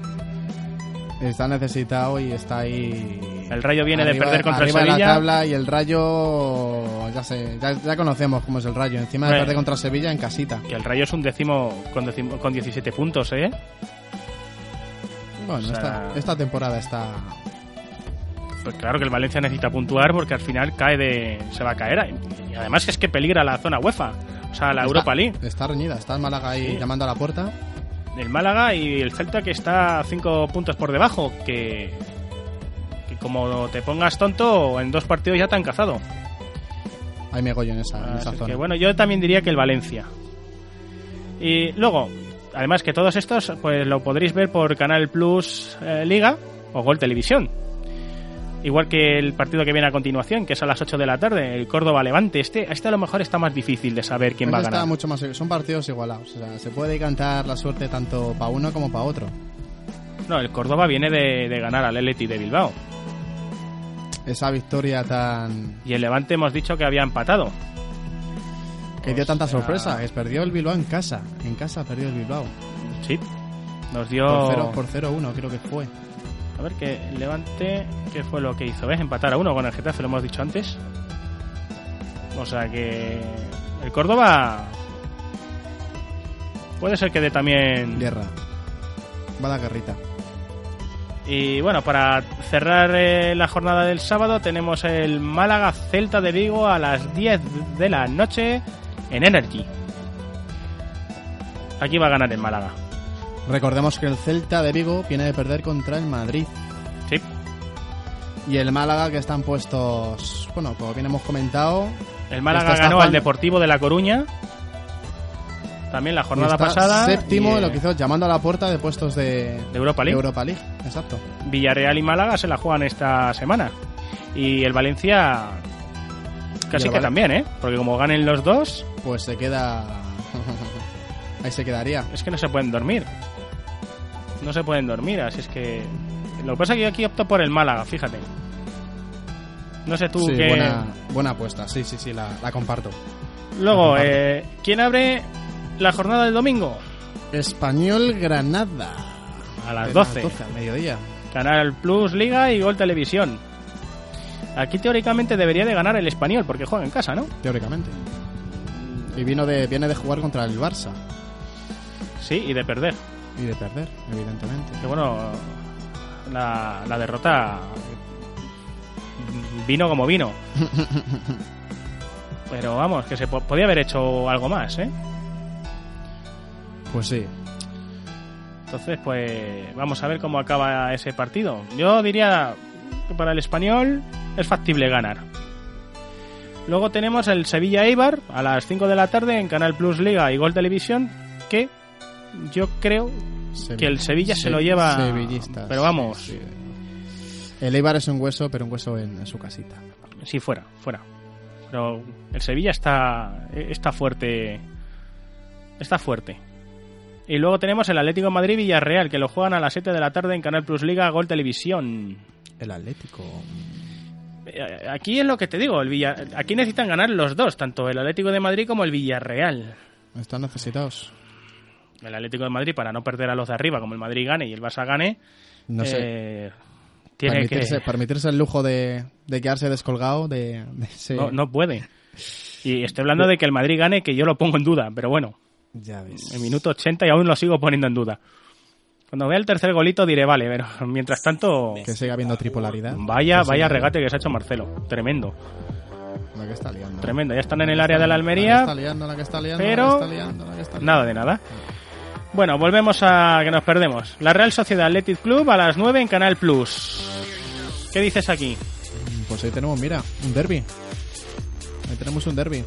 Está necesitado y está ahí. El Rayo viene de perder contra de Sevilla. la tabla y el Rayo. Ya sé, ya, ya conocemos cómo es el Rayo. Encima de perder contra Sevilla en casita. Que el Rayo es un décimo con, décimo- con 17 puntos, ¿eh? Bueno, O sea- esta, esta temporada está. Pues claro que el Valencia necesita puntuar porque al final cae de se va a caer. Y además que es que peligra la zona UEFA, o sea, la está- Europa League. Está reñida. Está el Málaga ahí Sí. llamando a la puerta. El Málaga y el Celta que está 5 puntos por debajo, que, que como te pongas tonto, en dos partidos ya te han cazado. Megollo en esa, en esa zona. que bueno, yo también diría que el Valencia. Y luego, además que todos estos, pues lo podréis ver por Canal Plus eh, Liga o Gol Televisión. Igual que el partido que viene a continuación, que es a las 8 de la tarde, el Córdoba Levante. Este, este a lo mejor está más difícil de saber quién Ese va a está ganar. mucho más. Son partidos igualados. O sea, se puede cantar la suerte tanto para uno como para otro. No, el Córdoba viene de, de ganar al Atleti de Bilbao. Esa victoria tan. Y el Levante hemos dicho que había empatado. que dio tanta sea- sorpresa. Es perdió el Bilbao en casa. En casa perdió el Bilbao. Sí. Nos dio... Por 0 por 0-1, creo que fue. A ver, que Levante, ¿qué fue lo que hizo? ¿Ves? Empatar a uno con el Getafe, lo hemos dicho antes. O sea que el Córdoba puede ser que dé también... Guerra. Va la guerrita. Y bueno, para cerrar eh, la jornada del sábado tenemos el Málaga Celta de Vigo a las 10 de la noche en Energy. Aquí va a ganar el Málaga. Recordemos que el Celta de Vigo viene de perder contra el Madrid. Sí. Y el Málaga que están puestos, bueno, como bien hemos comentado. El Málaga ganó al Deportivo de La Coruña. También la jornada está pasada. Séptimo, y, lo que hizo llamando a la puerta de puestos de, de Europa League. Europa League, exacto. Villarreal y Málaga se la juegan esta semana. Y el Valencia casi el que Val- también, ¿eh? Porque como ganen los dos, Pues se queda. <laughs> Ahí se quedaría. es que no se pueden dormir. No se pueden dormir, así es que... Lo que pasa es que yo aquí opto por el Málaga, fíjate. No sé tú Sí, qué... buena, buena apuesta, sí, sí, sí, la, la comparto. Luego, La comparto. eh, ¿quién abre la jornada del domingo? Español Granada. A las De 12. al mediodía. Canal Plus Liga y Gol Televisión. Aquí teóricamente debería de ganar el español porque juega en casa, ¿no? Teóricamente. Y vino de, viene de jugar contra el Barça. Sí, y de perder. Y de perder, evidentemente. Que bueno, la, la derrota vino como vino. <laughs> Pero vamos, que se po- podía haber hecho algo más, ¿eh? Pues sí. Entonces, pues vamos a ver cómo acaba ese partido. Yo diría que para el español es factible ganar. Luego tenemos el Sevilla Eibar a las 5 de la tarde en Canal Plus Liga y Gol Televisión, que yo creo que el Sevilla se lo lleva. Sevillistas, pero vamos, sí, sí. El Eibar es un hueso, pero un hueso en, en su casita. sí, fuera, fuera. Pero el Sevilla está, está fuerte. Está fuerte. Y luego tenemos el Atlético de Madrid Villarreal, que lo juegan a las 7 de la tarde en Canal Plus Liga Gol Televisión. El Atlético. Eh, Aquí es lo que te digo, el Villa... aquí necesitan ganar los dos, tanto el Atlético de Madrid como el Villarreal. Están necesitados. El Atlético de Madrid, para no perder a los de arriba, como el Madrid gane y el Barça gane, No sé. eh, tiene permitirse, que... permitirse el lujo de, de quedarse descolgado de, de ese- No, no puede. Y estoy hablando de que el Madrid gane, que yo lo pongo en duda, pero bueno. Ya ves. En minuto 80 y aún lo sigo poniendo en duda. Cuando vea el tercer golito diré, vale, pero mientras tanto... Que siga habiendo tripolaridad. Vaya, vaya regate que se ha hecho Marcelo. Tremendo. La que está liando. Tremendo. Ya están en el área de la La que Almería. está liando, la que está liando, pero la que está liando, la que está liando. nada de nada. Bueno, volvemos a que nos perdemos. La Real Sociedad Athletic Club a las 9 en Canal Plus. ¿Qué dices aquí? Pues ahí tenemos, mira, un derby. Ahí tenemos un derby.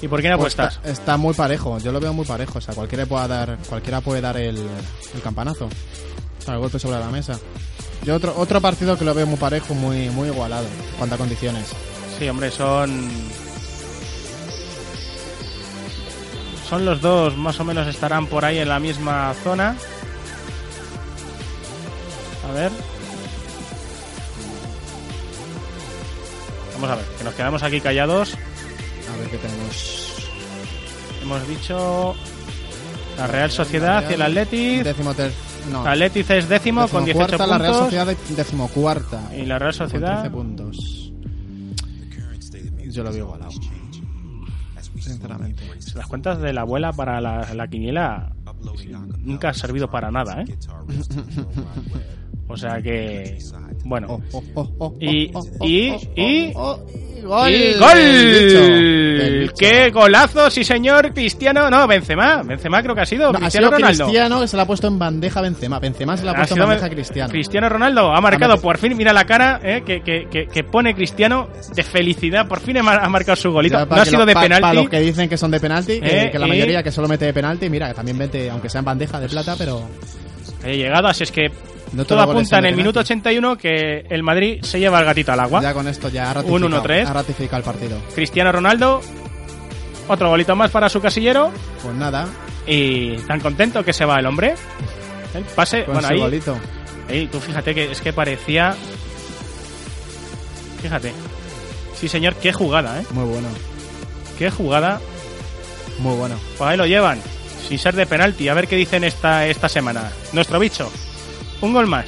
¿Y por qué no Pues apuestas? está, está muy parejo, yo lo veo muy parejo. O sea, cualquiera, pueda dar, cualquiera puede dar el, el campanazo. O sea, el golpe sobre la mesa. Yo otro, otro partido que lo veo muy parejo, muy, muy igualado, en cuanto a condiciones. Sí, hombre, son. Son los dos, más o menos estarán por ahí en la misma zona. A ver. Vamos a ver, que nos quedamos aquí callados. A ver qué tenemos. Hemos dicho la Real Sociedad y el Athletic. Décimo ter- no. Athletic es décimo con 18 Decimocuarta, puntos. la Real Sociedad de- decimocuarta. Y la Real con Sociedad. 13 puntos. Yo lo veo igualado. Sinceramente. Las cuentas de la abuela para la, la quiniela nunca han servido para nada, ¿eh? <laughs> O sea que. Bueno. Y. Y. Y. ¡Gol! ¡Gol! ¡Qué golazo! Sí, señor. Cristiano. No, Benzema. Benzema creo que ha sido. No, ha Cristiano sido Ronaldo. Cristiano que se la ha puesto en bandeja Benzema. Benzema se la ha puesto en bandeja Cristiano. Cristiano Ronaldo ha marcado por fin, mira la cara eh, que, que, que, que pone Cristiano de felicidad, por fin ha mar- ha marcado su golito. No ha sido lo- de pa- penalti. Para los que dicen que son de penalti, que, Eh, que la mayoría que solo mete de penalti, mira, que también mete, aunque sea en bandeja de plata, pero He llegado, así es que No todo apunta en el minuto 81 que el Madrid se lleva el gatito al agua. ya con esto ya ha Un ratificado, 1-3. ha ratificado el partido. Cristiano Ronaldo, otro golito más para su casillero Pues nada, y tan contento que se va el hombre. El pase, con bueno, ahí, golito. ahí, tú fíjate que es que parecía... Fíjate. Sí, señor, qué jugada, ¿eh? Muy bueno, Qué jugada. muy bueno. Pues ahí lo llevan, sin ser de penalti. A ver qué dicen esta, esta semana. Nuestro bicho. Un gol más.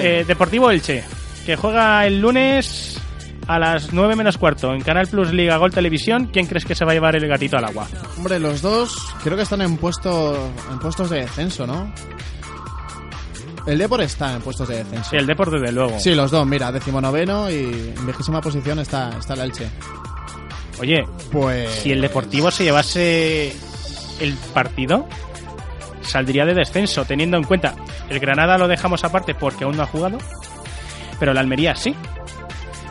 Eh, Deportivo Elche, que juega el lunes a las 9 menos cuarto en Canal Plus Liga Gol Televisión. ¿Quién crees que se va a llevar el gatito al agua? Hombre, los dos creo que están en, puesto, en puestos de descenso, ¿no? El Depor está en puestos de descenso. Sí, el Deporte, desde luego. Sí, los dos, mira, decimonoveno y en vigésima posición está, está el Elche. Oye, Pues... si el Deportivo se llevase el partido, saldría de descenso, teniendo en cuenta el Granada lo dejamos aparte porque aún no ha jugado, pero el Almería sí.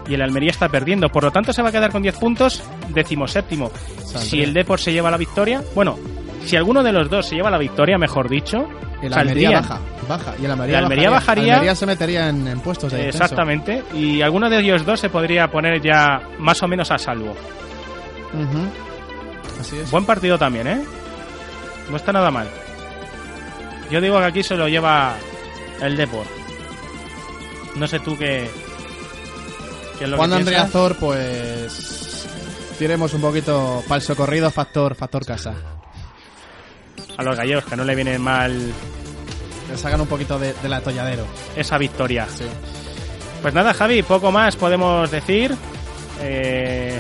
Y el Almería está perdiendo, por lo tanto se va a quedar con 10 puntos, decimoséptimo. Si el Depor se lleva la victoria, bueno, si alguno de los dos se lleva la victoria, mejor dicho, El Almería baja, baja. Y el Almería, El Almería bajaría- Almería se metería en, en puestos de descenso. Exactamente, y alguno de ellos dos se podría poner ya más o menos a salvo. Así es. Buen partido también, ¿eh? No está nada mal. Yo digo que aquí se lo lleva el Depor. No sé tú qué. qué es lo Juan que Andrea. Zor, pues... Tiremos un poquito para el socorrido factor, factor casa. A los gallegos, que no le viene mal Le sacan un poquito de, del atolladero. esa victoria. Pues nada, Javi, poco más podemos decir. Eh,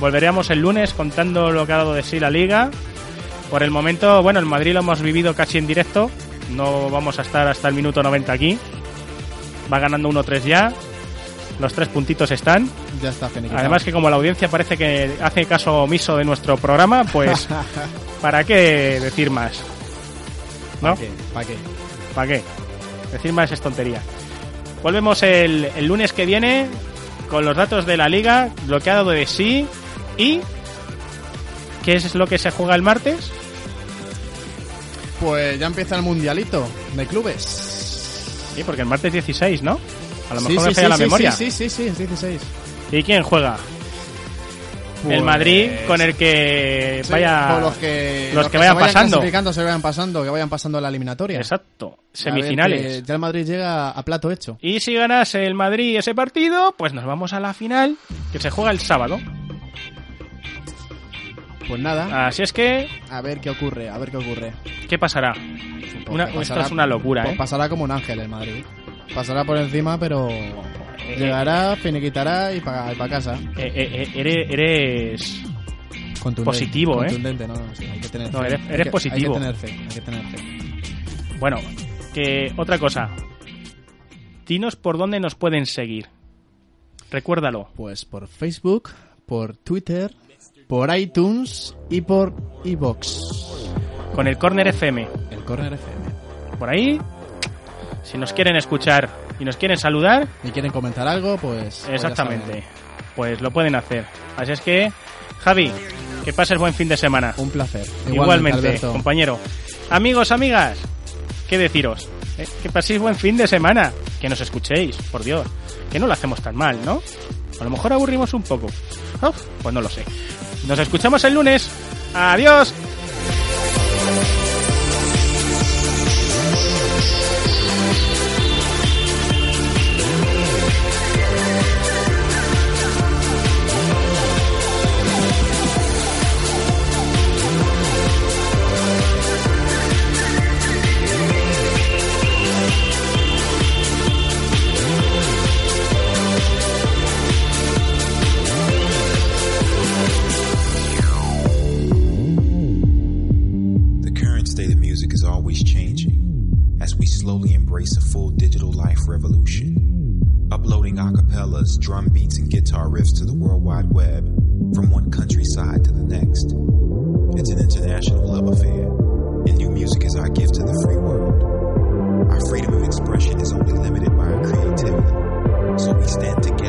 volveremos el lunes contando lo que ha dado de sí la liga. Por el momento, bueno, el Madrid lo hemos vivido casi en directo. No vamos a estar hasta el minuto 90 aquí. Va ganando 1-3 ya. Los tres puntitos están. Ya está finiquitado. Además que como la audiencia parece que hace caso omiso de nuestro programa, pues <laughs> ¿para qué decir más? ¿No? ¿Para qué? ¿Para qué? ¿Para qué? Decir más es tontería. Volvemos el, el lunes que viene con los datos de la liga, lo que ha dado de sí y ¿qué es lo que se juega el martes? Pues ya empieza el mundialito de clubes. Sí, porque el martes 16, ¿no? A lo mejor sí, me falla sí, la sí, memoria. Sí, sí, sí, es 16. ¿Y quién juega? Pues- El Madrid con el que vaya los que, los que se vayan vayan pasando. se vayan pasando, que vayan pasando la eliminatoria. Exacto. Semifinales. ya el Madrid llega a plato hecho. Y si ganase el Madrid ese partido, pues nos vamos a la final, que se juega el sábado. Pues nada. Así es que, A ver qué ocurre, a ver qué ocurre. ¿qué pasará? Pues Una- esto es una locura, pues ¿eh? Pasará como un ángel el Madrid. Pasará por encima, pero llegará, finiquitará y para casa. Eh, eh, eh, eres, Contundente, positivo, ¿eh? Contundente, no, no, sí, hay que tener No, fe. eres- Hay eres que- positivo. Hay que tener fe, hay que tener fe. Bueno, que otra cosa. Dinos por dónde nos pueden seguir. Recuérdalo. Pues por Facebook, por Twitter, por iTunes y por iBox. con el Corner FM. El Corner FM. Por ahí, si nos quieren escuchar y nos quieren saludar, Y quieren comentar algo, pues. pues exactamente, pues lo pueden hacer. Así es que, Javi, que pases buen fin de semana. Un placer. Igualmente, compañero. Amigos, amigas, ¿qué deciros? Eh, Que paséis buen fin de semana. Que nos escuchéis, por Dios. Que no lo hacemos tan mal, ¿no? A lo mejor aburrimos un poco. Uf, pues no lo sé. Nos escuchamos el lunes. Adiós. Revolution. Uploading acapellas, drum beats, and guitar riffs to the World Wide Web from one countryside to the next. It's an international love affair, and new music is our gift to the free world. Our freedom of expression is only limited by our creativity, so we stand together,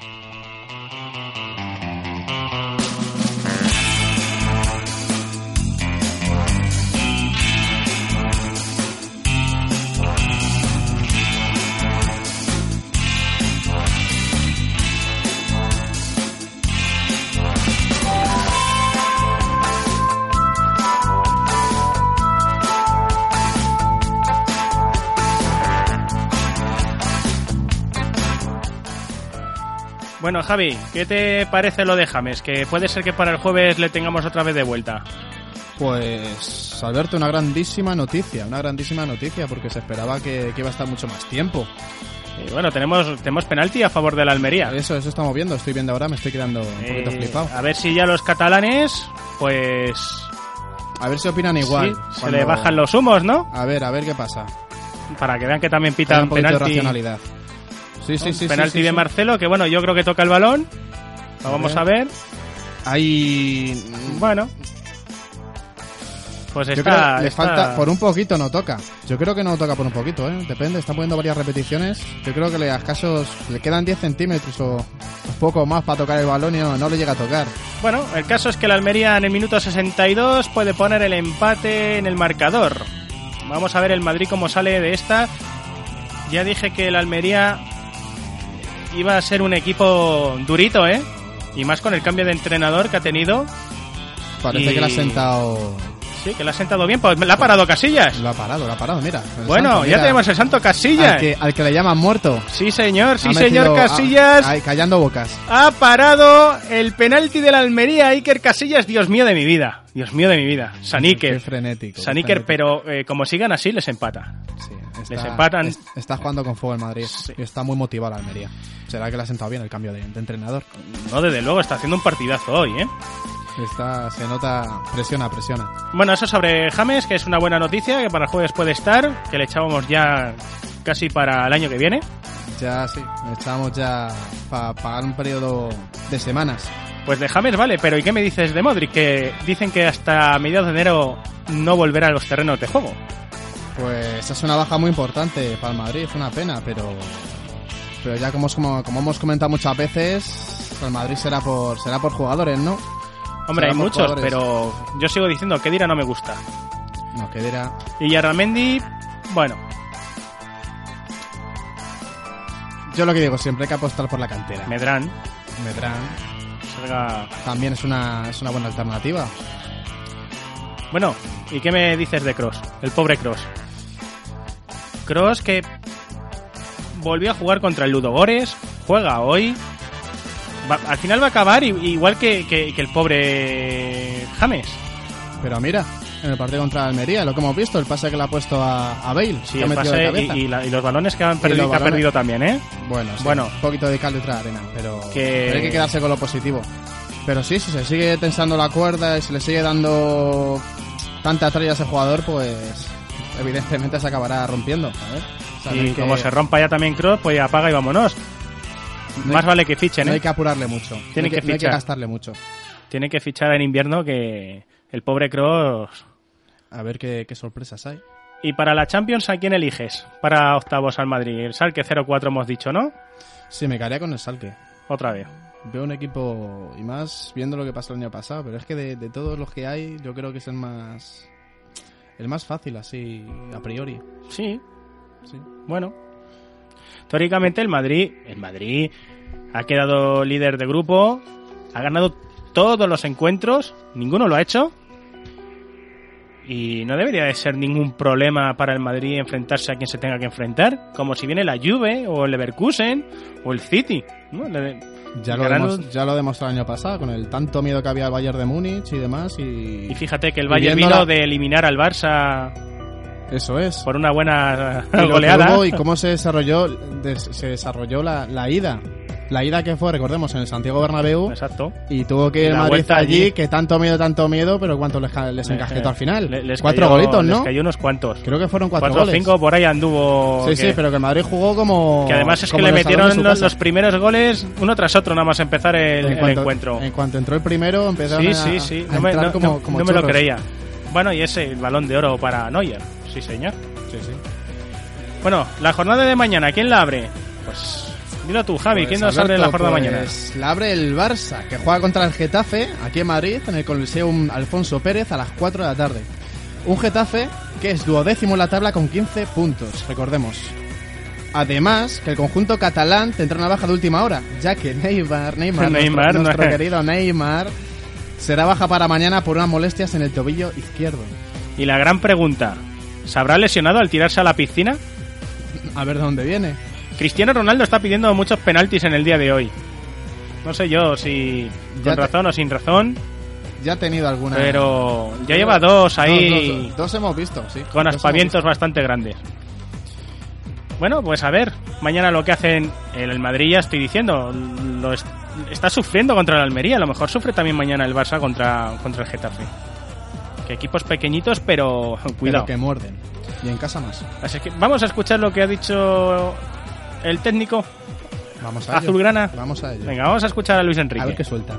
Bye. Bueno, Javi, ¿qué te parece lo de James? Que puede ser que para el jueves le tengamos otra vez de vuelta. Pues, Alberto, una grandísima noticia, una grandísima noticia, porque se esperaba que, que iba a estar mucho más tiempo. Y bueno, tenemos, tenemos penalti a favor de la Almería. Eso, eso estamos viendo, estoy viendo ahora, me estoy quedando un poquito Eh, flipado. a ver si ya los catalanes, pues... A ver si opinan igual. sí, se le bajan los humos, ¿no? A ver, a ver qué pasa. Para que vean que también pitan un poquito de penalti. racionalidad. Sí, sí, sí. penalti sí, sí, de. Marcelo, que bueno, yo creo que toca el balón. Lo A vamos ver. a ver. Hay. Bueno. Pues Yo está, creo que le está- falta, por un poquito no toca. Yo creo que no toca por un poquito, ¿eh? Depende, está poniendo varias repeticiones. Yo creo que le a escasos, le quedan 10 centímetros o un poco más para tocar el balón y no, no le llega a tocar. Bueno, el caso es que la Almería en el minuto 62 puede poner el empate en el marcador. Vamos a ver el Madrid cómo sale de esta. Ya dije que el Almería iba a ser un equipo durito, ¿eh? Y más con el cambio de entrenador que ha tenido. Parece Y- que le ha sentado. Sí, que le ha sentado bien. Pues la ha parado Casillas. Lo ha parado, lo ha parado, mira. Bueno, santo, ya tenemos el santo Casillas. Al que, al que le llaman muerto. Sí, señor, sí, Ha señor metido- Casillas. ahí, callando bocas. Ha parado el penalti de la Almería, Iker Casillas. Dios mío de mi vida. Dios mío de mi vida. San Qué frenético. San qué Iker, frenético. pero eh, como sigan así, les empata. les Está- empatan. es- Está jugando con fuego el Madrid. Está muy motivado la Almería. Será que le ha sentado bien el cambio de, de entrenador. No, desde luego, está haciendo un partidazo hoy, ¿eh? Está, se nota, presiona, presiona. Bueno, eso sobre James, que es una buena noticia, que para el jueves puede estar, que le echábamos ya casi para el año que viene. Ya sí, echamos ya para pagar un periodo de semanas. Pues de James vale, pero ¿y qué me dices de Modric? Que dicen que hasta mediados de enero no volverá a los terrenos de juego. Pues es una baja muy importante para el Madrid, es una pena, pero pero ya como, como, como hemos comentado muchas veces, el Madrid será por será por jugadores, ¿no? Hombre, hay muchos, jugadores. pero yo sigo diciendo que Dira no me gusta. No, que dirá. Y Yarramendi, bueno, Yo lo que digo siempre hay que apostar por la cantera. Medrán. Medrán. Salga- También es una, es una buena alternativa. Bueno, ¿y qué me dices de Cross? El pobre Cross. Cross que volvió a jugar contra el Ludogores, juega hoy. Va- al final va a acabar igual que, que- que el pobre James. Pero mira, en el partido contra Almería, lo que hemos visto, el pase que le ha puesto a, a Bale. Sí, el pase y, y la- y los balones que, han Y perdido, ha perdido también, ¿eh? Bueno, sí, Bueno. un poquito de cal detrás de la arena, pero, Que- pero hay que quedarse con lo positivo. Pero sí, si se sigue tensando la cuerda y se le sigue dando tanta tralla a ese jugador, pues evidentemente se acabará rompiendo. A ver, Y que como se rompa ya también Cross, pues apaga y vámonos. No Más hay- vale que fichen, no ¿eh? hay que apurarle mucho. Tiene no que no hay que fichar. gastarle mucho. Tiene que fichar en invierno que el pobre Cross... A ver qué, qué sorpresas hay. Y para la Champions, ¿a quién eliges? Para octavos al Madrid. El Salque 0-4 hemos dicho, ¿no? Sí, me caería con el Salque. Otra vez. Veo un equipo, y más viendo lo que pasó el año pasado, pero es que de, de todos los que hay, yo creo que es el más. El más fácil, así, a priori. Sí. Sí. Bueno. Teóricamente el Madrid, el Madrid ha quedado líder de grupo, ha ganado todos los encuentros, ninguno lo ha hecho. Y no debería de ser ningún problema para el Madrid enfrentarse a quien se tenga que enfrentar, como si viene la Juve o el Leverkusen o el City. ¿no? Le- Ya lo, ganando- demos- ya lo demostró el año pasado, con el tanto miedo que había al Bayern de Múnich y demás. Y, Y fíjate que el Bayern vino la- de eliminar al Barça Eso es. por una buena Y goleada. hubo y cómo se desarrolló, des- se desarrolló la, la ida. La ida que fue, recordemos, en el Santiago Bernabéu. Exacto. Y tuvo que ir la Madrid allí, allí. que tanto miedo, tanto miedo, pero cuánto les, les Eh, encasquetó eh, al final. le- les cuatro cayó- golitos, ¿no? Les cayó unos cuantos. Creo que fueron cuatro, Cuatro o goles. cinco por ahí anduvo. Sí, que- sí, pero que Madrid jugó como. Que además es que le metieron los, los primeros goles uno tras otro nada más empezar el, en el cuanto, encuentro. En cuanto entró el primero, empezaron Sí, sí, sí. a No me, entrar no- como, no- como no me lo creía. Bueno, y ese el balón de oro para Neuer. Sí, señor. Sí, sí. Bueno, la jornada de mañana, ¿quién la abre? Pues Dilo tú, Javi, Pues, ¿quién nos abre la jornada mañana? pues, La abre el Barça, que juega contra el Getafe, aquí en Madrid, en el Coliseum Alfonso Pérez, a las 4 de la tarde. Un Getafe que es duodécimo en la tabla con 15 puntos, recordemos. Además, que el conjunto catalán tendrá una baja de última hora, ya que Neymar, Neymar, <laughs> Neymar, nuestro, nuestro querido Neymar, será baja para mañana por unas molestias en el tobillo izquierdo. Y la gran pregunta, ¿se habrá lesionado al tirarse a la piscina? A ver de dónde viene. Cristiano Ronaldo está pidiendo muchos penaltis en el día de hoy. No sé yo si Ya con te- razón o sin razón, Ya ha tenido alguna. pero ya lleva dos ahí Dos, dos, dos hemos visto, sí. con aspavientos bastante grandes. Bueno, pues a ver, mañana lo que hacen el, Madrid ya estoy diciendo, lo está sufriendo contra el Almería, a lo mejor sufre también mañana el Barça contra, contra el Getafe. Que equipos pequeñitos, pero <laughs> cuidado. pero que muerden. Y en casa más. Así que vamos a escuchar lo que ha dicho el técnico Vamos a <laughs> ello. azulgrana. Vamos a ello. Venga, vamos a escuchar a Luis Enrique. A ver qué suelta.